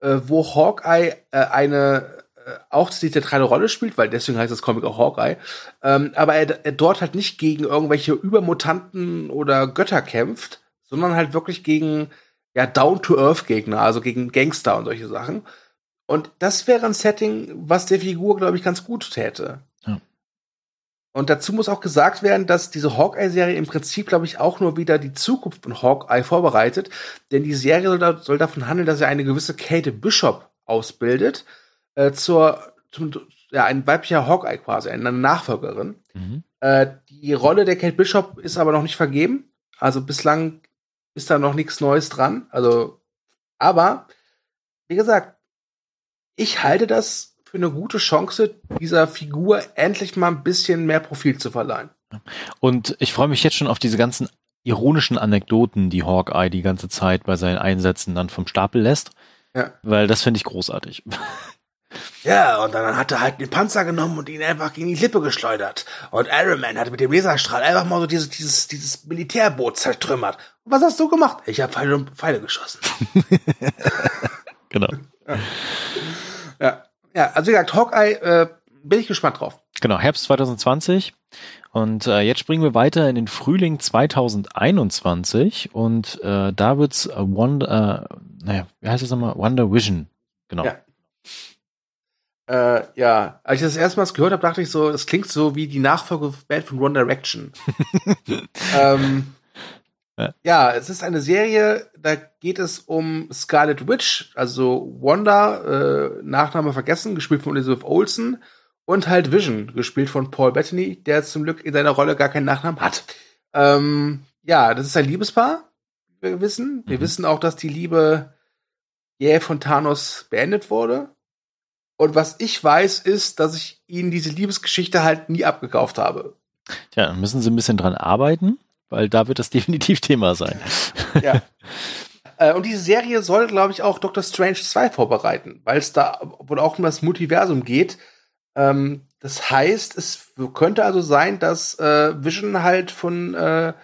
äh, wo Hawkeye äh, eine auch die zentrale Rolle spielt, weil deswegen heißt das Comic auch Hawkeye. Ähm, aber er, er dort halt nicht gegen irgendwelche Übermutanten oder Götter kämpft, sondern halt wirklich gegen ja Down-to-Earth-Gegner, also gegen Gangster und solche Sachen. Und das wäre ein Setting, was der Figur, glaube ich, ganz gut täte. Ja. Und dazu muss auch gesagt werden, dass diese Hawkeye-Serie im Prinzip, glaube ich, auch nur wieder die Zukunft von Hawkeye vorbereitet. Denn die Serie soll, da, soll davon handeln, dass er eine gewisse Kate Bishop ausbildet, äh, zur, zum, ja, ein weiblicher Hawkeye quasi, eine Nachfolgerin. Mhm. Äh, die Rolle der Kate Bishop ist aber noch nicht vergeben. Also bislang ist da noch nichts Neues dran. Also, aber, wie gesagt, ich halte das für eine gute Chance, dieser Figur endlich mal ein bisschen mehr Profil zu verleihen. Und ich freue mich jetzt schon auf diese ganzen ironischen Anekdoten, die Hawkeye die ganze Zeit bei seinen Einsätzen dann vom Stapel lässt. Ja. Weil das finde ich großartig. Ja, und dann hat er halt den Panzer genommen und ihn einfach gegen die Lippe geschleudert. Und Iron Man hat mit dem Laserstrahl einfach mal so dieses, dieses, dieses Militärboot zertrümmert. Und was hast du gemacht? Ich habe Pfeile, Pfeile geschossen. genau. Ja. Ja, ja also wie gesagt, Hawkeye, äh, bin ich gespannt drauf. Genau, Herbst 2020. Und äh, jetzt springen wir weiter in den Frühling 2021 und äh, da wird's äh, Wonder, äh, naja, wie heißt das nochmal? Wonder Vision. Genau. Ja. Äh, ja, als ich das erstmals gehört habe, dachte ich so, es klingt so wie die Nachfolgeband von One Direction. ähm, ja. ja, es ist eine Serie, da geht es um Scarlet Witch, also Wanda, äh, Nachname vergessen, gespielt von Elizabeth Olsen, und halt Vision, gespielt von Paul Bettany, der zum Glück in seiner Rolle gar keinen Nachnamen hat. Ähm, ja, das ist ein Liebespaar, wie wir wissen. Wir mhm. wissen auch, dass die Liebe jäh von Thanos beendet wurde. Und was ich weiß, ist, dass ich ihnen diese Liebesgeschichte halt nie abgekauft habe. Ja, dann müssen sie ein bisschen dran arbeiten weil da wird das definitiv Thema sein. Ja. Äh, und diese Serie soll, glaube ich, auch Doctor Strange 2 vorbereiten, weil es da wohl auch um das Multiversum geht. Ähm, das heißt, es könnte also sein, dass äh, Vision halt von äh,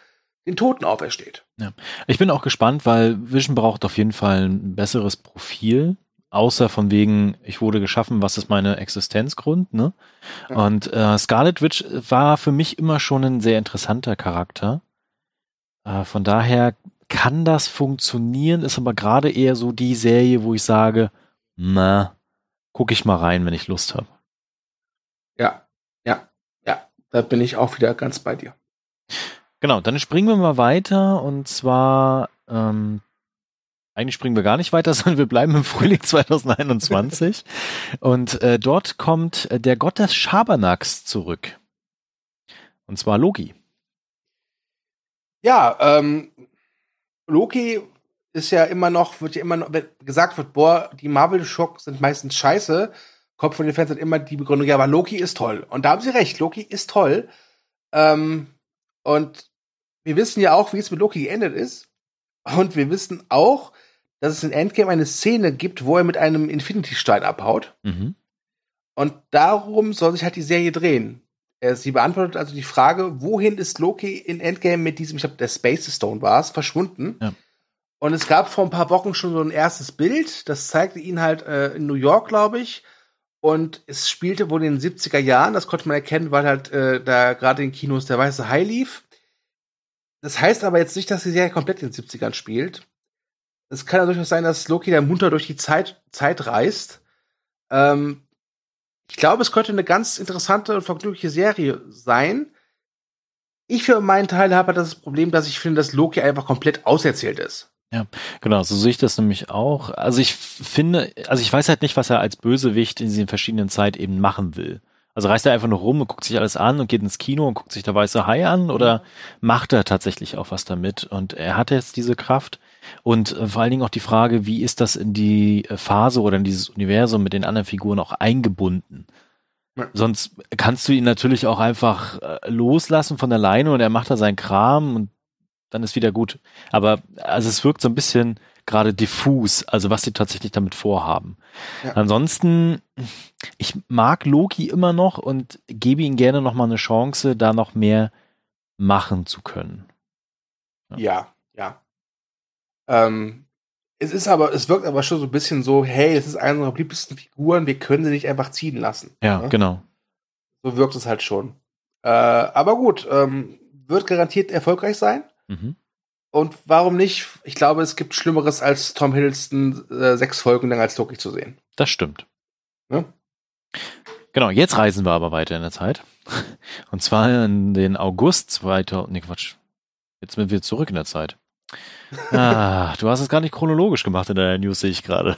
den Toten aufersteht. Ja. Ich bin auch gespannt, weil Vision braucht auf jeden Fall ein besseres Profil außer von wegen, ich wurde geschaffen, was ist meine Existenzgrund, ne? Ja. Und äh, Scarlet Witch war für mich immer schon ein sehr interessanter Charakter. Äh, von daher kann das funktionieren, ist aber gerade eher so die Serie, wo ich sage, na, gucke ich mal rein, wenn ich Lust habe. Ja, ja, ja, da bin ich auch wieder ganz bei dir. Genau, dann springen wir mal weiter und zwar, ähm, eigentlich springen wir gar nicht weiter, sondern wir bleiben im Frühling 2021 und äh, dort kommt äh, der Gott des Schabernacks zurück. Und zwar Loki. Ja, ähm, Loki ist ja immer noch, wird ja immer noch, wenn gesagt wird, boah, die Marvel-Schock sind meistens scheiße, kommt von den Fans halt immer die Begründung, ja, aber Loki ist toll. Und da haben sie recht, Loki ist toll. Ähm, und wir wissen ja auch, wie es mit Loki geendet ist. Und wir wissen auch, dass es in Endgame eine Szene gibt, wo er mit einem Infinity-Stein abhaut. Mhm. Und darum soll sich halt die Serie drehen. Sie beantwortet also die Frage, wohin ist Loki in Endgame mit diesem, ich glaube, der Space Stone war es, verschwunden. Ja. Und es gab vor ein paar Wochen schon so ein erstes Bild, das zeigte ihn halt äh, in New York, glaube ich. Und es spielte wohl in den 70er Jahren, das konnte man erkennen, weil halt äh, da gerade in Kinos der weiße Hai lief. Das heißt aber jetzt nicht, dass die Serie komplett in den 70ern spielt. Es kann ja durchaus sein, dass Loki da munter durch die Zeit, Zeit reist. Ähm, ich glaube, es könnte eine ganz interessante und vergnügliche Serie sein. Ich für meinen Teil habe das Problem, dass ich finde, dass Loki einfach komplett auserzählt ist. Ja, genau, so sehe ich das nämlich auch. Also ich finde, also ich weiß halt nicht, was er als Bösewicht in diesen verschiedenen Zeit eben machen will. Also reist er einfach nur rum und guckt sich alles an und geht ins Kino und guckt sich der weiße Hai an oder macht er tatsächlich auch was damit? Und er hat jetzt diese Kraft und äh, vor allen Dingen auch die Frage, wie ist das in die äh, Phase oder in dieses Universum mit den anderen Figuren auch eingebunden? Ja. Sonst kannst du ihn natürlich auch einfach äh, loslassen von alleine und er macht da seinen Kram und dann ist wieder gut. Aber also es wirkt so ein bisschen gerade diffus, also was sie tatsächlich damit vorhaben. Ja. Ansonsten, ich mag Loki immer noch und gebe ihm gerne noch mal eine Chance, da noch mehr machen zu können. Ja, ja. Ähm, es ist aber, es wirkt aber schon so ein bisschen so, hey, es ist eine unserer beliebtesten Figuren, wir können sie nicht einfach ziehen lassen. Ja, ne? genau. So wirkt es halt schon. Äh, aber gut, ähm, wird garantiert erfolgreich sein. Mhm. Und warum nicht? Ich glaube, es gibt Schlimmeres als Tom Hiddleston äh, sechs Folgen lang als Loki zu sehen. Das stimmt. Ne? Genau, jetzt reisen wir aber weiter in der Zeit. Und zwar in den August 2000, nee Quatsch, jetzt sind wir zurück in der Zeit. Ah, du hast es gar nicht chronologisch gemacht in der News, sehe ich gerade.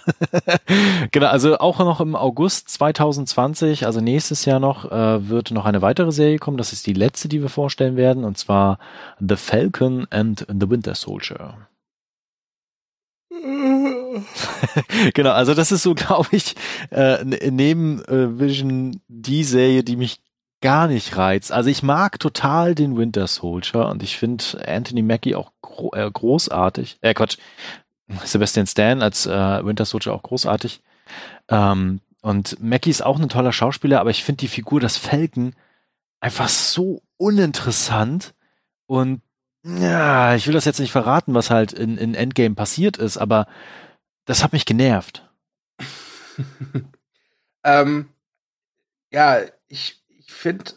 genau, also auch noch im August 2020, also nächstes Jahr noch, äh, wird noch eine weitere Serie kommen. Das ist die letzte, die wir vorstellen werden, und zwar The Falcon and the Winter Soldier. genau, also das ist so, glaube ich, äh, ne- neben äh, Vision die Serie, die mich gar nicht reizt. Also ich mag total den Winter Soldier und ich finde Anthony Mackie auch gro äh, großartig. Äh, Quatsch, Sebastian Stan als äh, Winter Soldier auch großartig. Ähm, und Mackie ist auch ein toller Schauspieler, aber ich finde die Figur des Falcon einfach so uninteressant und ja, ich will das jetzt nicht verraten, was halt in, in Endgame passiert ist, aber das hat mich genervt. ähm, ja, ich, ich finde,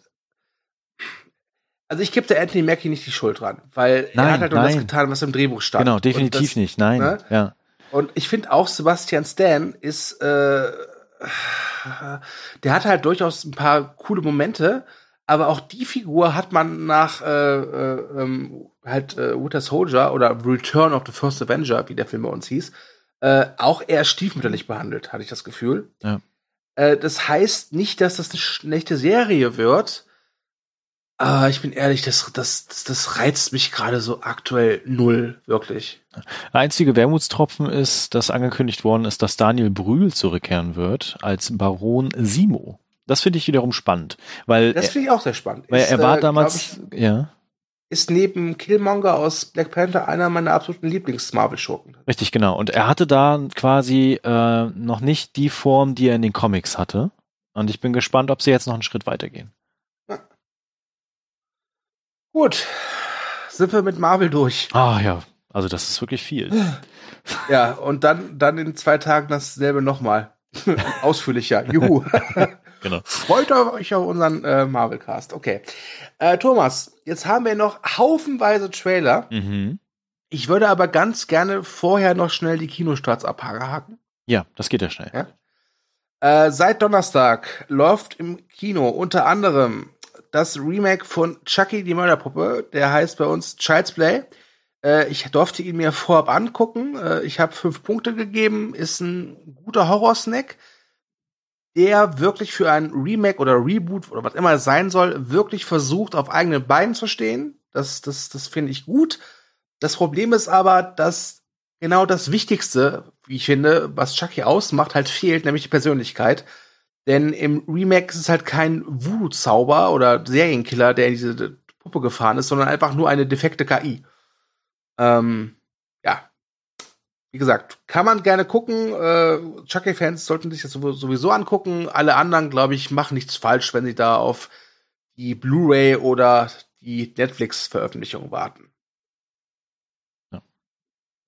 also ich gebe der Anthony Mackie nicht die Schuld dran, weil Nein, er hat halt nur das getan, was im Drehbuch stand. Genau, definitiv das, nicht. Nein, ne? ja. Und ich finde auch Sebastian Stan ist, äh, der hat halt durchaus ein paar coole Momente, aber auch die Figur hat man nach äh, äh, ähm, halt äh, Winter Soldier oder Return of the First Avenger, wie der Film bei uns hieß, äh, auch eher stiefmütterlich behandelt, hatte ich das Gefühl. Ja. Äh, das heißt nicht, dass das eine schlechte Serie wird. Aber ich bin ehrlich, das, das, das, das reizt mich gerade so aktuell null, wirklich. Der einzige Wermutstropfen ist, dass angekündigt worden ist, dass Daniel Brühl zurückkehren wird als Baron Simo. Das finde ich wiederum spannend, weil, Das finde ich auch sehr spannend. weil Ist, er war äh, damals, glaub ja, ich, ist neben Killmonger aus Black Panther einer meiner absoluten Lieblings-Marvel-Schurken. richtig genau. Und er hatte da quasi äh, noch nicht die Form, die er in den Comics hatte. Und ich bin gespannt, ob sie jetzt noch einen Schritt weitergehen. Gut, sind wir mit Marvel durch. Ah ja, also das ist wirklich viel. Ja, und dann, dann in zwei Tagen dasselbe nochmal. Ausführlicher. Juhu. Genau. Freut euch auf unseren äh, Marvel-Cast. Okay. Äh, Thomas, jetzt haben wir noch haufenweise Trailer. Mhm. Ich würde aber ganz gerne vorher noch schnell die Kinostarts abhaken. Ja, das geht ja schnell. Ja. Äh, seit Donnerstag läuft im Kino unter anderem das Remake von Chucky die Mörderpuppe. Der heißt bei uns Child's Play. Äh, ich durfte ihn mir vorab angucken. Äh, ich habe fünf Punkte gegeben. Ist ein guter Horrorsnack, der wirklich für ein Remake oder Reboot oder was immer es sein soll, wirklich versucht, auf eigenen Beinen zu stehen. Das, das, das finde ich gut. Das Problem ist aber, dass genau das Wichtigste, wie ich finde, was Chucky ausmacht, halt fehlt, nämlich die Persönlichkeit. Denn im Remake ist es halt kein Voodoo-Zauber oder Serienkiller, der in diese Puppe gefahren ist, sondern einfach nur eine defekte KI. Ähm, ja. Wie gesagt, kann man gerne gucken. Äh, Chucky-Fans sollten sich das sowieso angucken. Alle anderen, glaube ich, machen nichts falsch, wenn sie da auf die Blu-ray oder die Netflix-Veröffentlichung warten. Ja.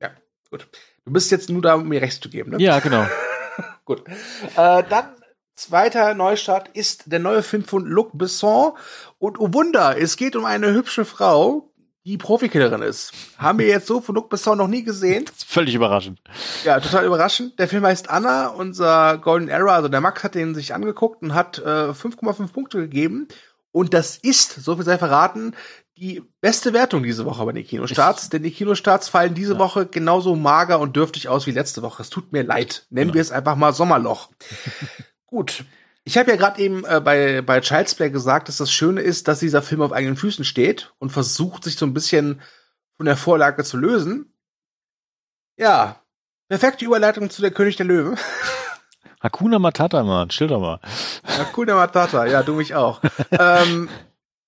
Ja, gut. Du bist jetzt nur da, um mir recht zu geben, ne? Ja, genau. gut. Äh, dann Zweiter Neustart ist der neue Film von Luc Besson. Und oh Wunder, es geht um eine hübsche Frau, die Profikillerin ist. Haben wir jetzt so von Luc Besson noch nie gesehen. völlig überraschend. Ja, total überraschend. Der Film heißt Anna. Unser Golden Era, also der Max hat den sich angeguckt und hat äh, 5,5 Punkte gegeben. Und das ist, so viel sei verraten, die beste Wertung diese Woche bei den Kinostarts, denn die Kinostarts fallen diese ja. Woche genauso mager und dürftig aus wie letzte Woche. Es tut mir leid. Nennen genau. wir es einfach mal Sommerloch. Gut. Ich habe ja gerade eben äh, bei, bei Child's Play gesagt, dass das Schöne ist, dass dieser Film auf eigenen Füßen steht und versucht, sich so ein bisschen von der Vorlage zu lösen. Ja, perfekte Überleitung zu der König der Löwen. Hakuna Matata, Mann, schilder mal. Hakuna Matata, ja, du mich auch. ähm,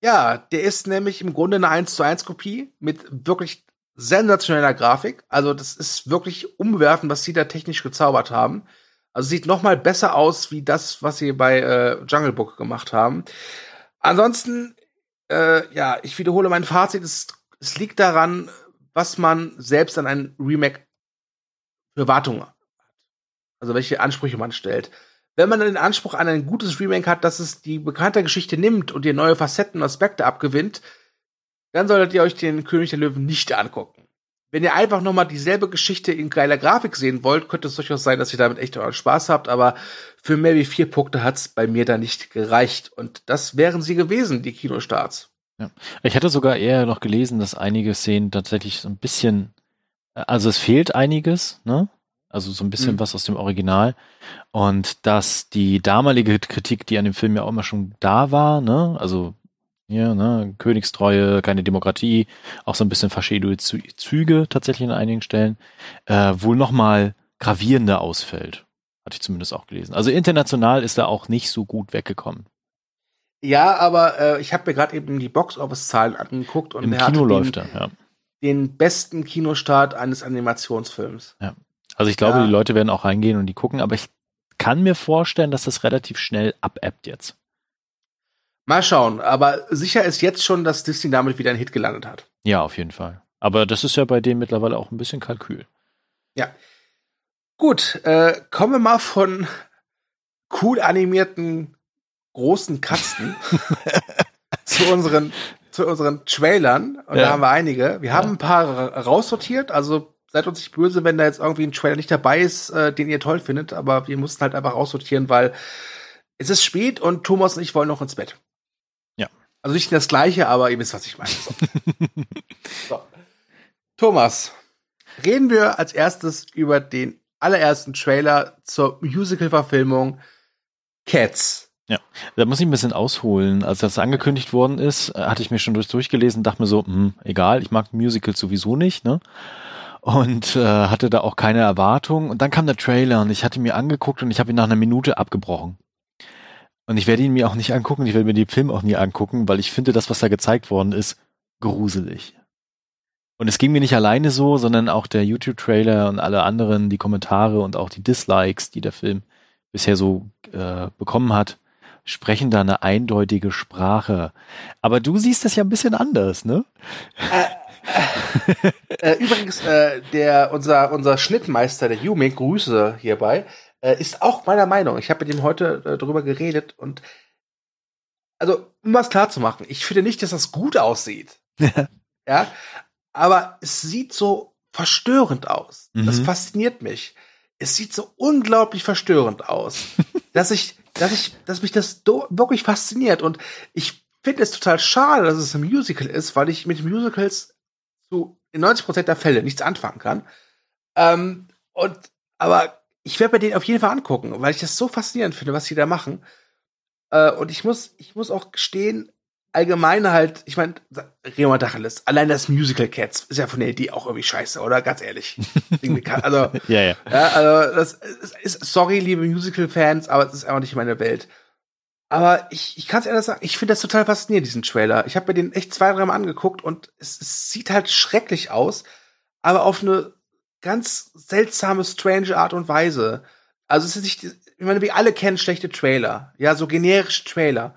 ja, der ist nämlich im Grunde eine 1 zu 1 Kopie mit wirklich sensationeller Grafik. Also das ist wirklich umwerfend, was sie da technisch gezaubert haben. Also sieht noch mal besser aus wie das, was sie bei äh, Jungle Book gemacht haben. Ansonsten, äh, ja, ich wiederhole mein Fazit. Es, es liegt daran, was man selbst an ein Remake für Wartungen hat. Also welche Ansprüche man stellt. Wenn man den Anspruch an ein gutes Remake hat, dass es die bekannte Geschichte nimmt und ihr neue Facetten und Aspekte abgewinnt, dann solltet ihr euch den König der Löwen nicht angucken. Wenn ihr einfach noch mal dieselbe Geschichte in geiler Grafik sehen wollt, könnte es durchaus sein, dass ihr damit echt euren Spaß habt, aber für mehr wie vier Punkte hat's bei mir da nicht gereicht. Und das wären sie gewesen, die Kinostarts. Ja. Ich hatte sogar eher noch gelesen, dass einige Szenen tatsächlich so ein bisschen, also es fehlt einiges, ne? Also so ein bisschen mhm. was aus dem Original. Und dass die damalige Kritik, die an dem Film ja auch immer schon da war, ne? Also hier, ne, Königstreue, keine Demokratie, auch so ein bisschen verschädelte Züge tatsächlich in einigen Stellen, äh, wohl nochmal gravierender ausfällt. Hatte ich zumindest auch gelesen. Also international ist er auch nicht so gut weggekommen. Ja, aber äh, ich habe mir gerade eben die Box-Office-Zahlen angeguckt und Im er Kino läuft er, ja. Den besten Kinostart eines Animationsfilms. Ja. Also ich glaube, ja. die Leute werden auch reingehen und die gucken, aber ich kann mir vorstellen, dass das relativ schnell abebbt jetzt. Mal schauen, aber sicher ist jetzt schon, dass Disney damit wieder einen Hit gelandet hat. Ja, auf jeden Fall. Aber das ist ja bei denen mittlerweile auch ein bisschen Kalkül. Ja. Gut, äh, kommen wir mal von cool animierten großen Katzen zu unseren zu unseren Trailern. Und ja. da haben wir einige. Wir haben ja. ein paar raussortiert, also seid uns nicht böse, wenn da jetzt irgendwie ein Trailer nicht dabei ist, äh, den ihr toll findet, aber wir mussten halt einfach raussortieren, weil es ist spät und Thomas und ich wollen noch ins Bett. Also nicht das gleiche, aber ihr wisst, was ich meine. So. so. Thomas, reden wir als erstes über den allerersten Trailer zur Musical-Verfilmung Cats. Ja, da muss ich ein bisschen ausholen. Als das angekündigt worden ist, hatte ich mir schon durch, durchgelesen, dachte mir so, hm, egal, ich mag Musicals sowieso nicht, ne? Und äh, hatte da auch keine Erwartung. Und dann kam der Trailer und ich hatte mir angeguckt und ich habe ihn nach einer Minute abgebrochen. Und ich werde ihn mir auch nicht angucken, ich werde mir den Film auch nie angucken, weil ich finde, das, was da gezeigt worden ist, gruselig. Und es ging mir nicht alleine so, sondern auch der YouTube-Trailer und alle anderen, die Kommentare und auch die Dislikes, die der Film bisher so äh, bekommen hat, sprechen da eine eindeutige Sprache. Aber du siehst das ja ein bisschen anders, ne? Äh, äh, übrigens, äh, der unser unser Schnittmeister, der Yumi, Grüße hierbei, äh, ist auch meiner Meinung. Ich habe mit ihm heute äh, darüber geredet und also, um was klar zu machen, ich finde nicht, dass das gut aussieht. ja, aber es sieht so verstörend aus. Mhm. Das fasziniert mich. Es sieht so unglaublich verstörend aus, dass ich, dass ich, dass mich das wirklich fasziniert und ich finde es total schade, dass es ein Musical ist, weil ich mit Musicals zu in 90% der Fälle nichts anfangen kann. Ähm, und, aber ich werde mir den auf jeden Fall angucken, weil ich das so faszinierend finde, was sie da machen. Äh, und ich muss, ich muss auch gestehen, allgemein halt, ich meine, Rema Dacheles, allein das Musical Cats ist ja von der Idee auch irgendwie scheiße, oder? Ganz ehrlich. also, ja, ja. ja, also, das ist, sorry, liebe Musical-Fans, aber es ist einfach nicht meine Welt. Aber ich, ich kann es ehrlich sagen, ich finde das total faszinierend, diesen Trailer. Ich habe mir den echt zwei, drei Mal angeguckt und es, es sieht halt schrecklich aus, aber auf eine ganz seltsame, strange Art und Weise. Also es ist nicht, ich meine, wir alle kennen schlechte Trailer, ja, so generische Trailer.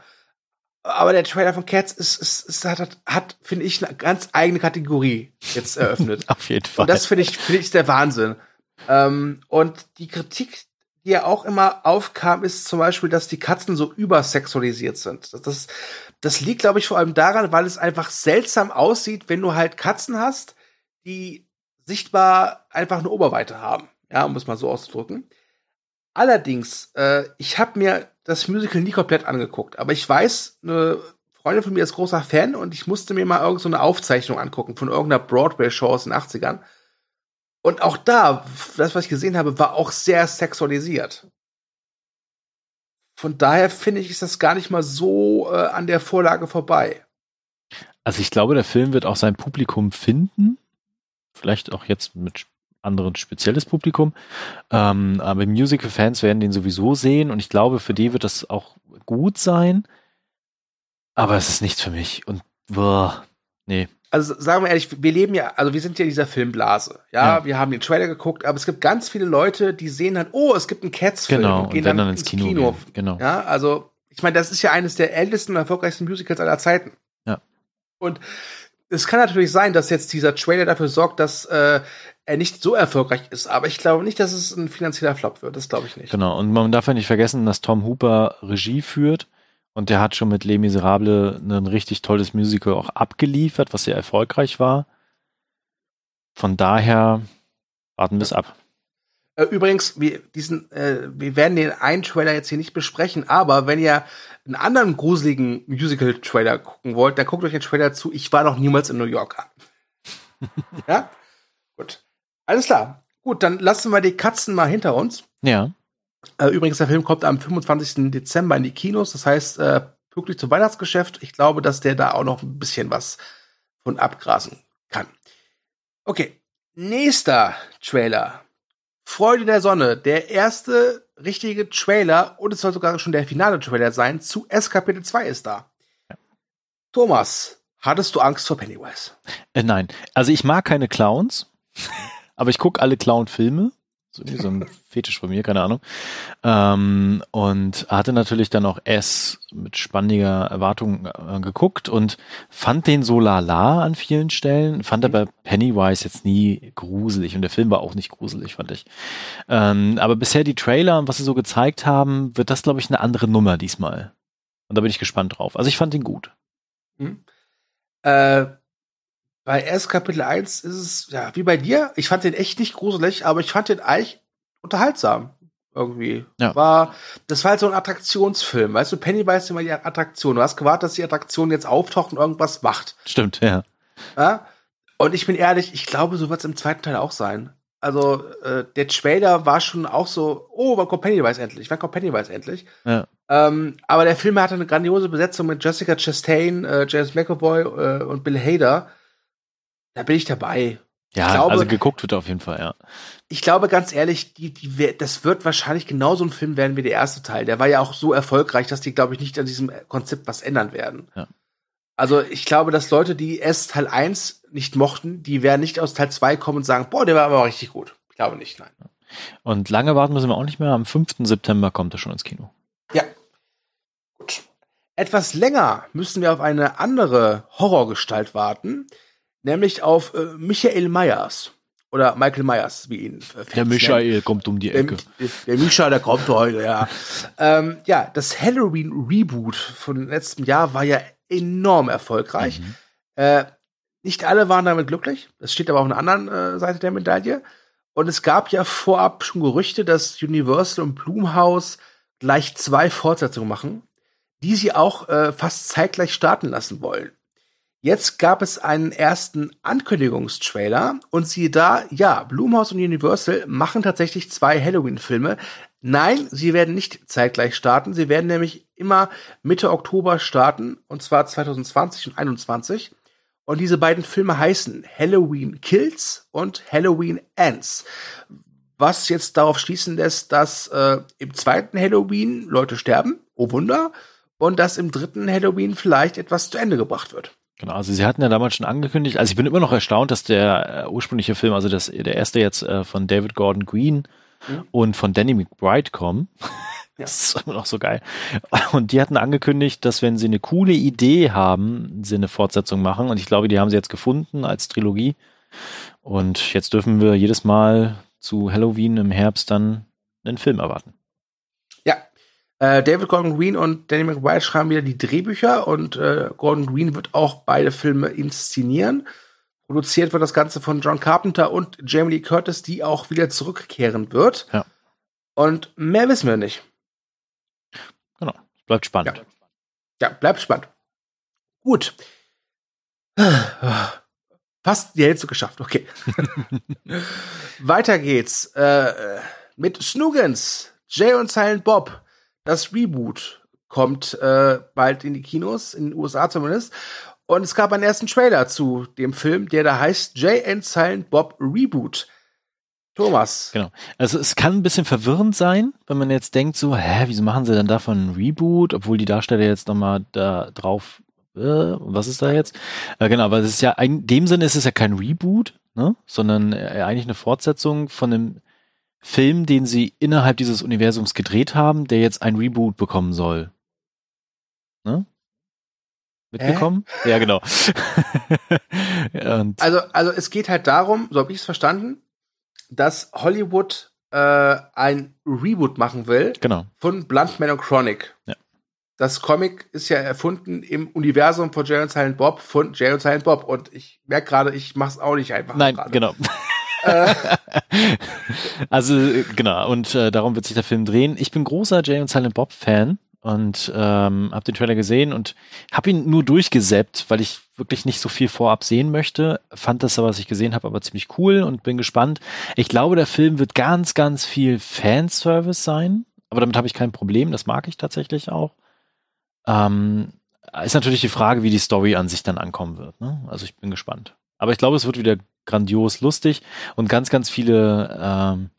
Aber der Trailer von Cats ist, ist, ist hat, hat finde ich, eine ganz eigene Kategorie jetzt eröffnet. Auf jeden Fall. Und das finde ich, finde ich der Wahnsinn. Ähm, und die Kritik, die ja auch immer aufkam, ist zum Beispiel, dass die Katzen so übersexualisiert sind. Das, das, das liegt, glaube ich, vor allem daran, weil es einfach seltsam aussieht, wenn du halt Katzen hast, die sichtbar einfach eine Oberweite haben. Ja, um es mal so auszudrücken. Allerdings, äh, ich habe mir das Musical nie komplett angeguckt, aber ich weiß, eine Freundin von mir ist großer Fan und ich musste mir mal irgendeine so Aufzeichnung angucken von irgendeiner Broadway-Show aus den 80ern. Und auch da, das, was ich gesehen habe, war auch sehr sexualisiert. Von daher finde ich, ist das gar nicht mal so äh, an der Vorlage vorbei. Also ich glaube, der Film wird auch sein Publikum finden. Vielleicht auch jetzt mit anderen spezielles Publikum. Ähm, aber Musical-Fans werden den sowieso sehen und ich glaube, für die wird das auch gut sein. Aber es ist nichts für mich und boah, nee. Also sagen wir ehrlich, wir leben ja, also wir sind ja in dieser Filmblase. Ja, ja. wir haben den Trailer geguckt, aber es gibt ganz viele Leute, die sehen dann, oh, es gibt einen Cats-Film genau, und gehen und dann, dann, ins Kino. Kino. Genau. Ja, also ich meine, das ist ja eines der ältesten und erfolgreichsten Musicals aller Zeiten. Ja. Und es kann natürlich sein, dass jetzt dieser Trailer dafür sorgt, dass äh, er nicht so erfolgreich ist. Aber ich glaube nicht, dass es ein finanzieller Flop wird. Das glaube ich nicht. Genau. Und man darf ja nicht vergessen, dass Tom Hooper Regie führt. Und der hat schon mit Les Miserables ein richtig tolles Musical auch abgeliefert, was sehr erfolgreich war. Von daher warten wir es ab. Äh, übrigens, wir, diesen, äh, wir werden den einen Trailer jetzt hier nicht besprechen, aber wenn ihr einen anderen gruseligen Musical-Trailer gucken wollt, dann guckt euch den Trailer zu. Ich war noch niemals in New York an. ja? Gut. Alles klar. Gut, dann lassen wir die Katzen mal hinter uns. Ja. Äh, übrigens, der Film kommt am 25. Dezember in die Kinos. Das heißt, äh, pünktlich zum Weihnachtsgeschäft. Ich glaube, dass der da auch noch ein bisschen was von abgrasen kann. Okay. Nächster Trailer. Freude der Sonne. Der erste richtige Trailer und es soll sogar schon der finale Trailer sein zu S Kapitel 2 ist da. Thomas, hattest du Angst vor Pennywise? Äh, nein. Also ich mag keine Clowns. Aber ich gucke alle Clown-Filme. So, so ein Fetisch von mir, keine Ahnung. Ähm, und hatte natürlich dann auch S mit spannender Erwartung äh, geguckt und fand den so lala an vielen Stellen, fand aber Pennywise jetzt nie gruselig und der Film war auch nicht gruselig, fand ich. Ähm, aber bisher die Trailer und was sie so gezeigt haben, wird das, glaube ich, eine andere Nummer diesmal. Und da bin ich gespannt drauf. Also ich fand ihn gut. Hm. Äh, bei erst Kapitel 1 ist es, ja, wie bei dir. Ich fand den echt nicht gruselig, aber ich fand den eigentlich unterhaltsam. Irgendwie. Ja. War, das war halt so ein Attraktionsfilm. Weißt du, Pennywise ist immer die Attraktion. Du hast gewartet, dass die Attraktion jetzt auftaucht und irgendwas macht. Stimmt, ja. ja? Und ich bin ehrlich, ich glaube, so wird es im zweiten Teil auch sein. Also, äh, der Trailer war schon auch so, oh, wann kommt Pennywise endlich? Wann kommt Pennywise endlich? Ja. Ähm, aber der Film hatte eine grandiose Besetzung mit Jessica Chastain, äh, James McAvoy äh, und Bill Hader. Da bin ich dabei. Ja, ich glaube, also geguckt wird auf jeden Fall, ja. Ich glaube ganz ehrlich, die, die, das wird wahrscheinlich genauso ein Film werden wie der erste Teil. Der war ja auch so erfolgreich, dass die, glaube ich, nicht an diesem Konzept was ändern werden. Ja. Also ich glaube, dass Leute, die erst Teil 1 nicht mochten, die werden nicht aus Teil 2 kommen und sagen, boah, der war aber richtig gut. Ich glaube nicht, nein. Und lange warten müssen wir auch nicht mehr. Am 5. September kommt er schon ins Kino. Ja. Gut. Etwas länger müssen wir auf eine andere Horrorgestalt warten nämlich auf äh, Michael Myers. Oder Michael Myers, wie ihn. Äh, der Michael nennen. kommt um die Ecke. Der, der Micha, der kommt heute, ja. ähm, ja, das Halloween-Reboot von letztem Jahr war ja enorm erfolgreich. Mhm. Äh, nicht alle waren damit glücklich. Das steht aber auf einer anderen äh, Seite der Medaille. Und es gab ja vorab schon Gerüchte, dass Universal und Blumhouse gleich zwei Fortsetzungen machen. die sie auch äh, fast zeitgleich starten lassen wollen. Jetzt gab es einen ersten Ankündigungstrailer und siehe da, ja, Blumhouse und Universal machen tatsächlich zwei Halloween-Filme. Nein, sie werden nicht zeitgleich starten. Sie werden nämlich immer Mitte Oktober starten und zwar 2020 und 2021. Und diese beiden Filme heißen Halloween Kills und Halloween Ends. Was jetzt darauf schließen lässt, dass äh, im zweiten Halloween Leute sterben, oh Wunder, und dass im dritten Halloween vielleicht etwas zu Ende gebracht wird. Genau, also sie hatten ja damals schon angekündigt, also ich bin immer noch erstaunt, dass der äh, ursprüngliche Film, also das, der erste jetzt äh, von David Gordon Green mhm. und von Danny McBride kommen. Ja. Das ist immer noch so geil. Und die hatten angekündigt, dass wenn sie eine coole Idee haben, sie eine Fortsetzung machen. Und ich glaube, die haben sie jetzt gefunden als Trilogie. Und jetzt dürfen wir jedes Mal zu Halloween im Herbst dann einen Film erwarten. Äh, David Gordon Green und Danny McBride schreiben wieder die Drehbücher und äh, Gordon Green wird auch beide Filme inszenieren. Produziert wird das Ganze von John Carpenter und Jamie Lee Curtis, die auch wieder zurückkehren wird. Ja. Und mehr wissen wir nicht. Genau. Bleibt spannend. Ja, ja bleibt spannend. Gut. Fast die Hälfte geschafft, okay. Weiter geht's äh, mit Snoogans, Jay und Silent Bob das Reboot kommt äh, bald in die Kinos, in den USA zumindest. Und es gab einen ersten Trailer zu dem Film, der da heißt Jay and Silent Bob Reboot. Thomas. Genau. Also es kann ein bisschen verwirrend sein, wenn man jetzt denkt so, hä, wieso machen sie denn davon ein Reboot, obwohl die Darsteller jetzt nochmal da drauf, äh, was ist da jetzt? Äh, genau, aber es ist ja, in dem Sinne ist es ja kein Reboot, ne, sondern äh, eigentlich eine Fortsetzung von einem Film, den sie innerhalb dieses Universums gedreht haben, der jetzt ein Reboot bekommen soll. Ne? Mitbekommen? Äh? Ja, genau. also, also es geht halt darum, so habe ich es verstanden, dass Hollywood äh, ein Reboot machen will genau. von Bluntman und Chronic. Ja. Das Comic ist ja erfunden im Universum von Jay und Silent Bob von Jay und Silent Bob und ich merke gerade, ich mache es auch nicht einfach. Nein, grade. genau. Äh. also genau, und äh, darum wird sich der Film drehen. Ich bin großer Jay und Silent Bob Fan und ähm, habe den Trailer gesehen und habe ihn nur durchgesäppt, weil ich wirklich nicht so viel vorab sehen möchte. Fand das, was ich gesehen habe, aber ziemlich cool und bin gespannt. Ich glaube, der Film wird ganz, ganz viel Fanservice sein, aber damit habe ich kein Problem. Das mag ich tatsächlich auch. Ähm, ist natürlich die Frage, wie die Story an sich dann ankommen wird. Ne? Also ich bin gespannt. Aber ich glaube, es wird wieder grandios lustig und ganz, ganz viele ähm,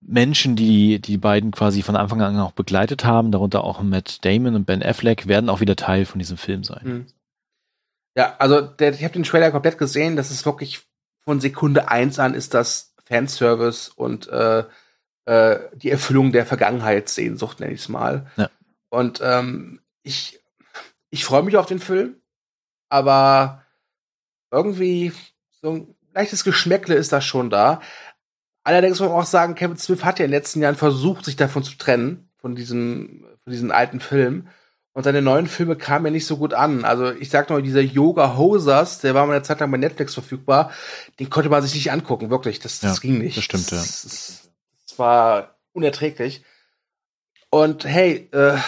Menschen, die die beiden quasi von Anfang an auch begleitet haben, darunter auch Matt Damon und Ben Affleck, werden auch wieder Teil von diesem Film sein. Mhm. Ja, also der, ich habe den Trailer komplett gesehen. Das ist wirklich von Sekunde eins an ist das Fanservice und äh, äh, die Erfüllung der Vergangenheitssehnsucht, nenne ich es mal. Ja. Und ähm, ich, ich freue mich auf den Film, aber irgendwie so ein leichtes Geschmäckle ist da schon da. Allerdings muss man auch sagen, Kevin Smith hat ja in den letzten Jahren versucht, sich davon zu trennen, von diesem, von diesen alten Filmen. Und seine neuen Filme kamen ja nicht so gut an. Also ich sag nur, dieser Yoga Hosers, der war mal eine Zeit lang bei Netflix verfügbar, den konnte man sich nicht angucken, wirklich. Das, das ja, ging nicht. Das stimmt, ja. Das, das, das war unerträglich. Und hey, äh,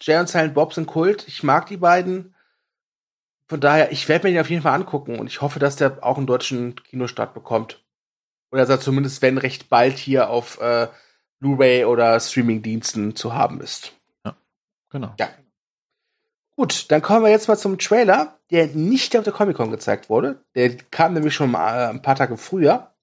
Jay und Silent Bob sind Kult. Ich mag die beiden. Von daher, ich werde mir den auf jeden Fall angucken und ich hoffe, dass der auch einen deutschen Kinostart bekommt. Oder dass er zumindest, wenn recht bald hier auf äh, Blu-ray oder Streaming-Diensten zu haben ist. Ja, genau. Ja. Gut, dann kommen wir jetzt mal zum Trailer, der nicht auf der Comic-Con gezeigt wurde. Der kam nämlich schon mal äh, ein paar Tage früher.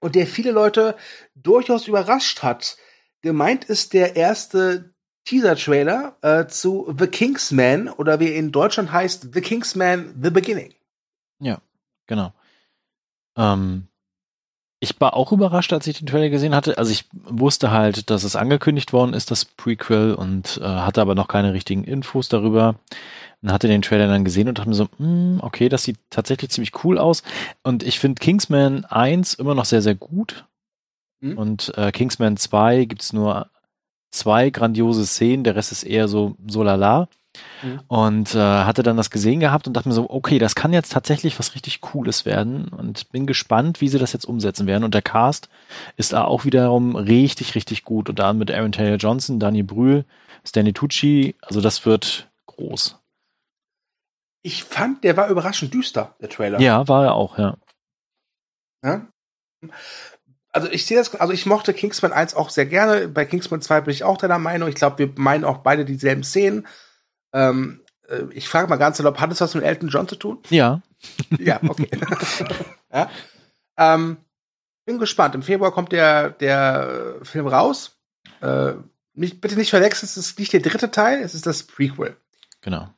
Und der viele Leute durchaus überrascht hat. Gemeint ist der erste Teaser-Trailer äh, zu The Kingsman oder wie in Deutschland heißt The Kingsman The Beginning. Ja, genau. Ähm, ich war auch überrascht, als ich den Trailer gesehen hatte. Also ich wusste halt, dass es angekündigt worden ist, das Prequel, und äh, hatte aber noch keine richtigen Infos darüber. Und hatte den Trailer dann gesehen und dachte mir so, mm, okay, das sieht tatsächlich ziemlich cool aus. Und ich finde Kingsman 1 immer noch sehr, sehr gut. Mhm. Und äh, Kingsman 2 gibt's nur zwei grandiose Szenen, der Rest ist eher so, so lala. Mhm. Und äh, hatte dann das gesehen gehabt und dachte mir so, okay, das kann jetzt tatsächlich was richtig Cooles werden und bin gespannt, wie sie das jetzt umsetzen werden. Und der Cast ist da auch wiederum richtig, richtig gut. Und da mit Aaron Taylor Johnson, Daniel Brühl, Stanley Tucci, also das wird groß. Ich fand, der war überraschend düster, der Trailer. Ja, war er auch, ja. ja? Also ich sehe das, also ich mochte Kingsman 1 auch sehr gerne. Bei Kingsman 2 bin ich auch deiner Meinung. Ich glaube, wir meinen auch beide dieselben Szenen. Ähm, äh, ich frage mal ganz erlaubt, hat es was mit Elton John zu tun? Ja. ja, okay. ja. Ähm, bin gespannt. Im Februar kommt der, der Film raus. Äh, nicht, bitte nicht verwechseln, es ist nicht der dritte Teil, es ist das Prequel. Genau.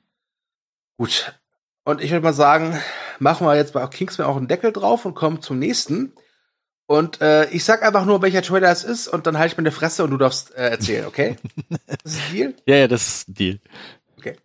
Gut. Und ich würde mal sagen, machen wir jetzt bei Kingsman auch einen Deckel drauf und kommen zum nächsten. Und äh, ich sag einfach nur, welcher Trailer es ist, und dann halte ich meine Fresse und du darfst äh, erzählen, okay? das ist ein Deal? Ja, ja, das ist ein Deal. Okay.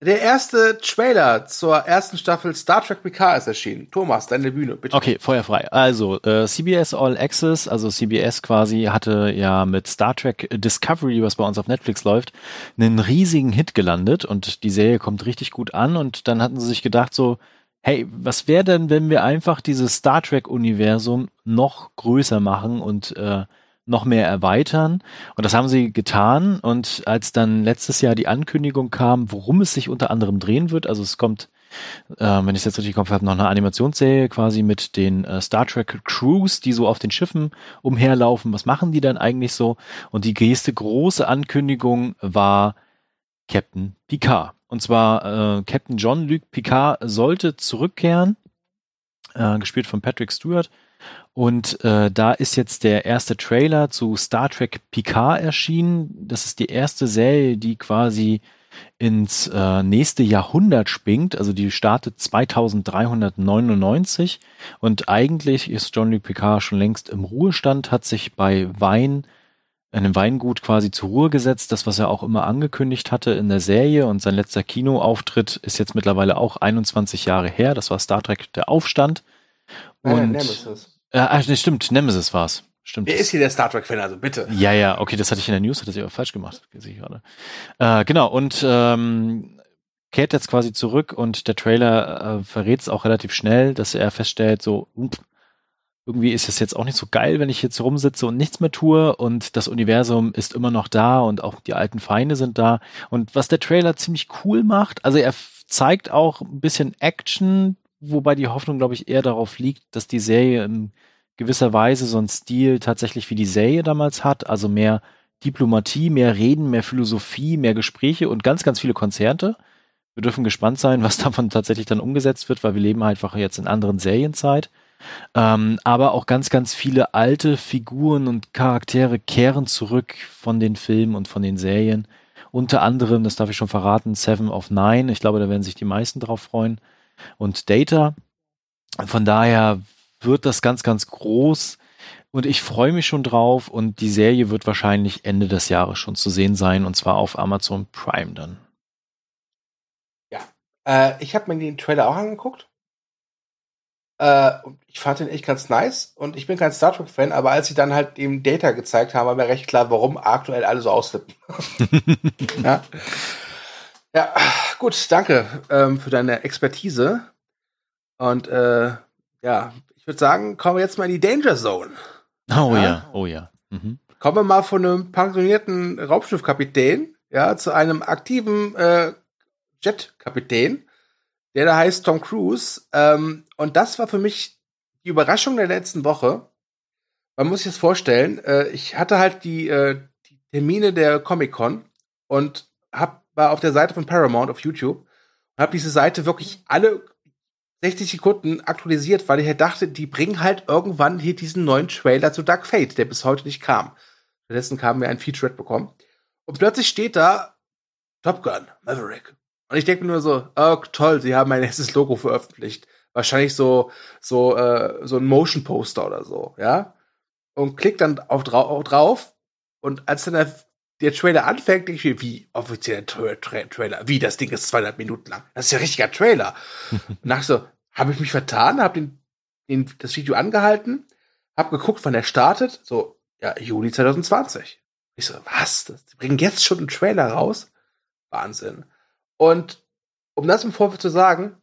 Der erste Trailer zur ersten Staffel Star Trek Picard ist erschienen. Thomas, deine Bühne, bitte. Okay, feuerfrei. Also, äh, CBS All Access, also CBS quasi, hatte ja mit Star Trek Discovery, was bei uns auf Netflix läuft, einen riesigen Hit gelandet und die Serie kommt richtig gut an und dann hatten sie sich gedacht so, hey, was wäre denn, wenn wir einfach dieses Star Trek-Universum noch größer machen und äh, noch mehr erweitern. Und das haben sie getan. Und als dann letztes Jahr die Ankündigung kam, worum es sich unter anderem drehen wird, also es kommt, äh, wenn ich es jetzt richtig im habe, noch eine Animationsserie quasi mit den äh, Star Trek Crews, die so auf den Schiffen umherlaufen. Was machen die dann eigentlich so? Und die nächste große Ankündigung war Captain Picard. Und zwar äh, Captain John-Luc Picard sollte zurückkehren, äh, gespielt von Patrick Stewart. Und äh, da ist jetzt der erste Trailer zu Star Trek Picard erschienen. Das ist die erste Serie, die quasi ins äh, nächste Jahrhundert springt. Also die startet 2399 und eigentlich ist John-Luc Picard schon längst im Ruhestand, hat sich bei Wein einem Weingut quasi zur Ruhe gesetzt, das, was er auch immer angekündigt hatte in der Serie und sein letzter Kinoauftritt ist jetzt mittlerweile auch 21 Jahre her. Das war Star Trek Der Aufstand. Und, äh, Nemesis. Äh, stimmt, Nemesis war's. Stimmt. Wer ist hier der Star Trek-Fan, also bitte? Ja, ja, okay, das hatte ich in der News, hatte ich aber falsch gemacht, sehe ich gerade. Äh, genau, und ähm, kehrt jetzt quasi zurück und der Trailer äh, verrät es auch relativ schnell, dass er feststellt, so, irgendwie ist es jetzt auch nicht so geil, wenn ich jetzt rumsitze und nichts mehr tue und das Universum ist immer noch da und auch die alten Feinde sind da. Und was der Trailer ziemlich cool macht, also er zeigt auch ein bisschen Action, wobei die Hoffnung, glaube ich, eher darauf liegt, dass die Serie in gewisser Weise so einen Stil tatsächlich wie die Serie damals hat, also mehr Diplomatie, mehr Reden, mehr Philosophie, mehr Gespräche und ganz, ganz viele Konzerte. Wir dürfen gespannt sein, was davon tatsächlich dann umgesetzt wird, weil wir leben einfach jetzt in anderen Serienzeit. Ähm, aber auch ganz, ganz viele alte Figuren und Charaktere kehren zurück von den Filmen und von den Serien. Unter anderem, das darf ich schon verraten, Seven of Nine. Ich glaube, da werden sich die meisten drauf freuen. Und Data. Von daher wird das ganz, ganz groß. Und ich freue mich schon drauf. Und die Serie wird wahrscheinlich Ende des Jahres schon zu sehen sein. Und zwar auf Amazon Prime dann. Ja. Äh, ich habe mir den Trailer auch angeguckt. Äh, ich fand den echt ganz nice und ich bin kein Star Trek-Fan, aber als sie dann halt dem Data gezeigt haben, war mir recht klar, warum aktuell alle so ausflippen. ja. ja, gut, danke ähm, für deine Expertise. Und äh, ja, ich würde sagen, kommen wir jetzt mal in die Danger Zone. Oh ja, ja. oh ja. Mhm. Kommen wir mal von einem pensionierten Raumschiffkapitän ja, zu einem aktiven äh, Jetkapitän der da heißt Tom Cruise. Ähm, und das war für mich die Überraschung der letzten Woche. Man muss sich das vorstellen, äh, ich hatte halt die, äh, die Termine der Comic-Con und hab, war auf der Seite von Paramount auf YouTube und habe diese Seite wirklich alle 60 Sekunden aktualisiert, weil ich halt dachte, die bringen halt irgendwann hier diesen neuen Trailer zu Dark Fate, der bis heute nicht kam. Stattdessen kam mir ein Featurette bekommen. Und plötzlich steht da Top Gun, Maverick, und ich denke mir nur so, oh, toll, sie haben mein erstes Logo veröffentlicht. Wahrscheinlich so, so, äh, so ein Motion Poster oder so, ja. Und klick dann auf, drau drauf. Und als dann der, der Trailer anfängt, denke ich mir, wie offizieller Tra Tra Trailer? Wie, das Ding ist 200 Minuten lang. Das ist ja richtiger Trailer. und nach so, habe ich mich vertan, habe den, den, das Video angehalten, habe geguckt, wann er startet. So, ja, Juli 2020. Ich so, was? Das, die bringen jetzt schon einen Trailer raus? Wahnsinn. Und um das im Vorfeld zu sagen,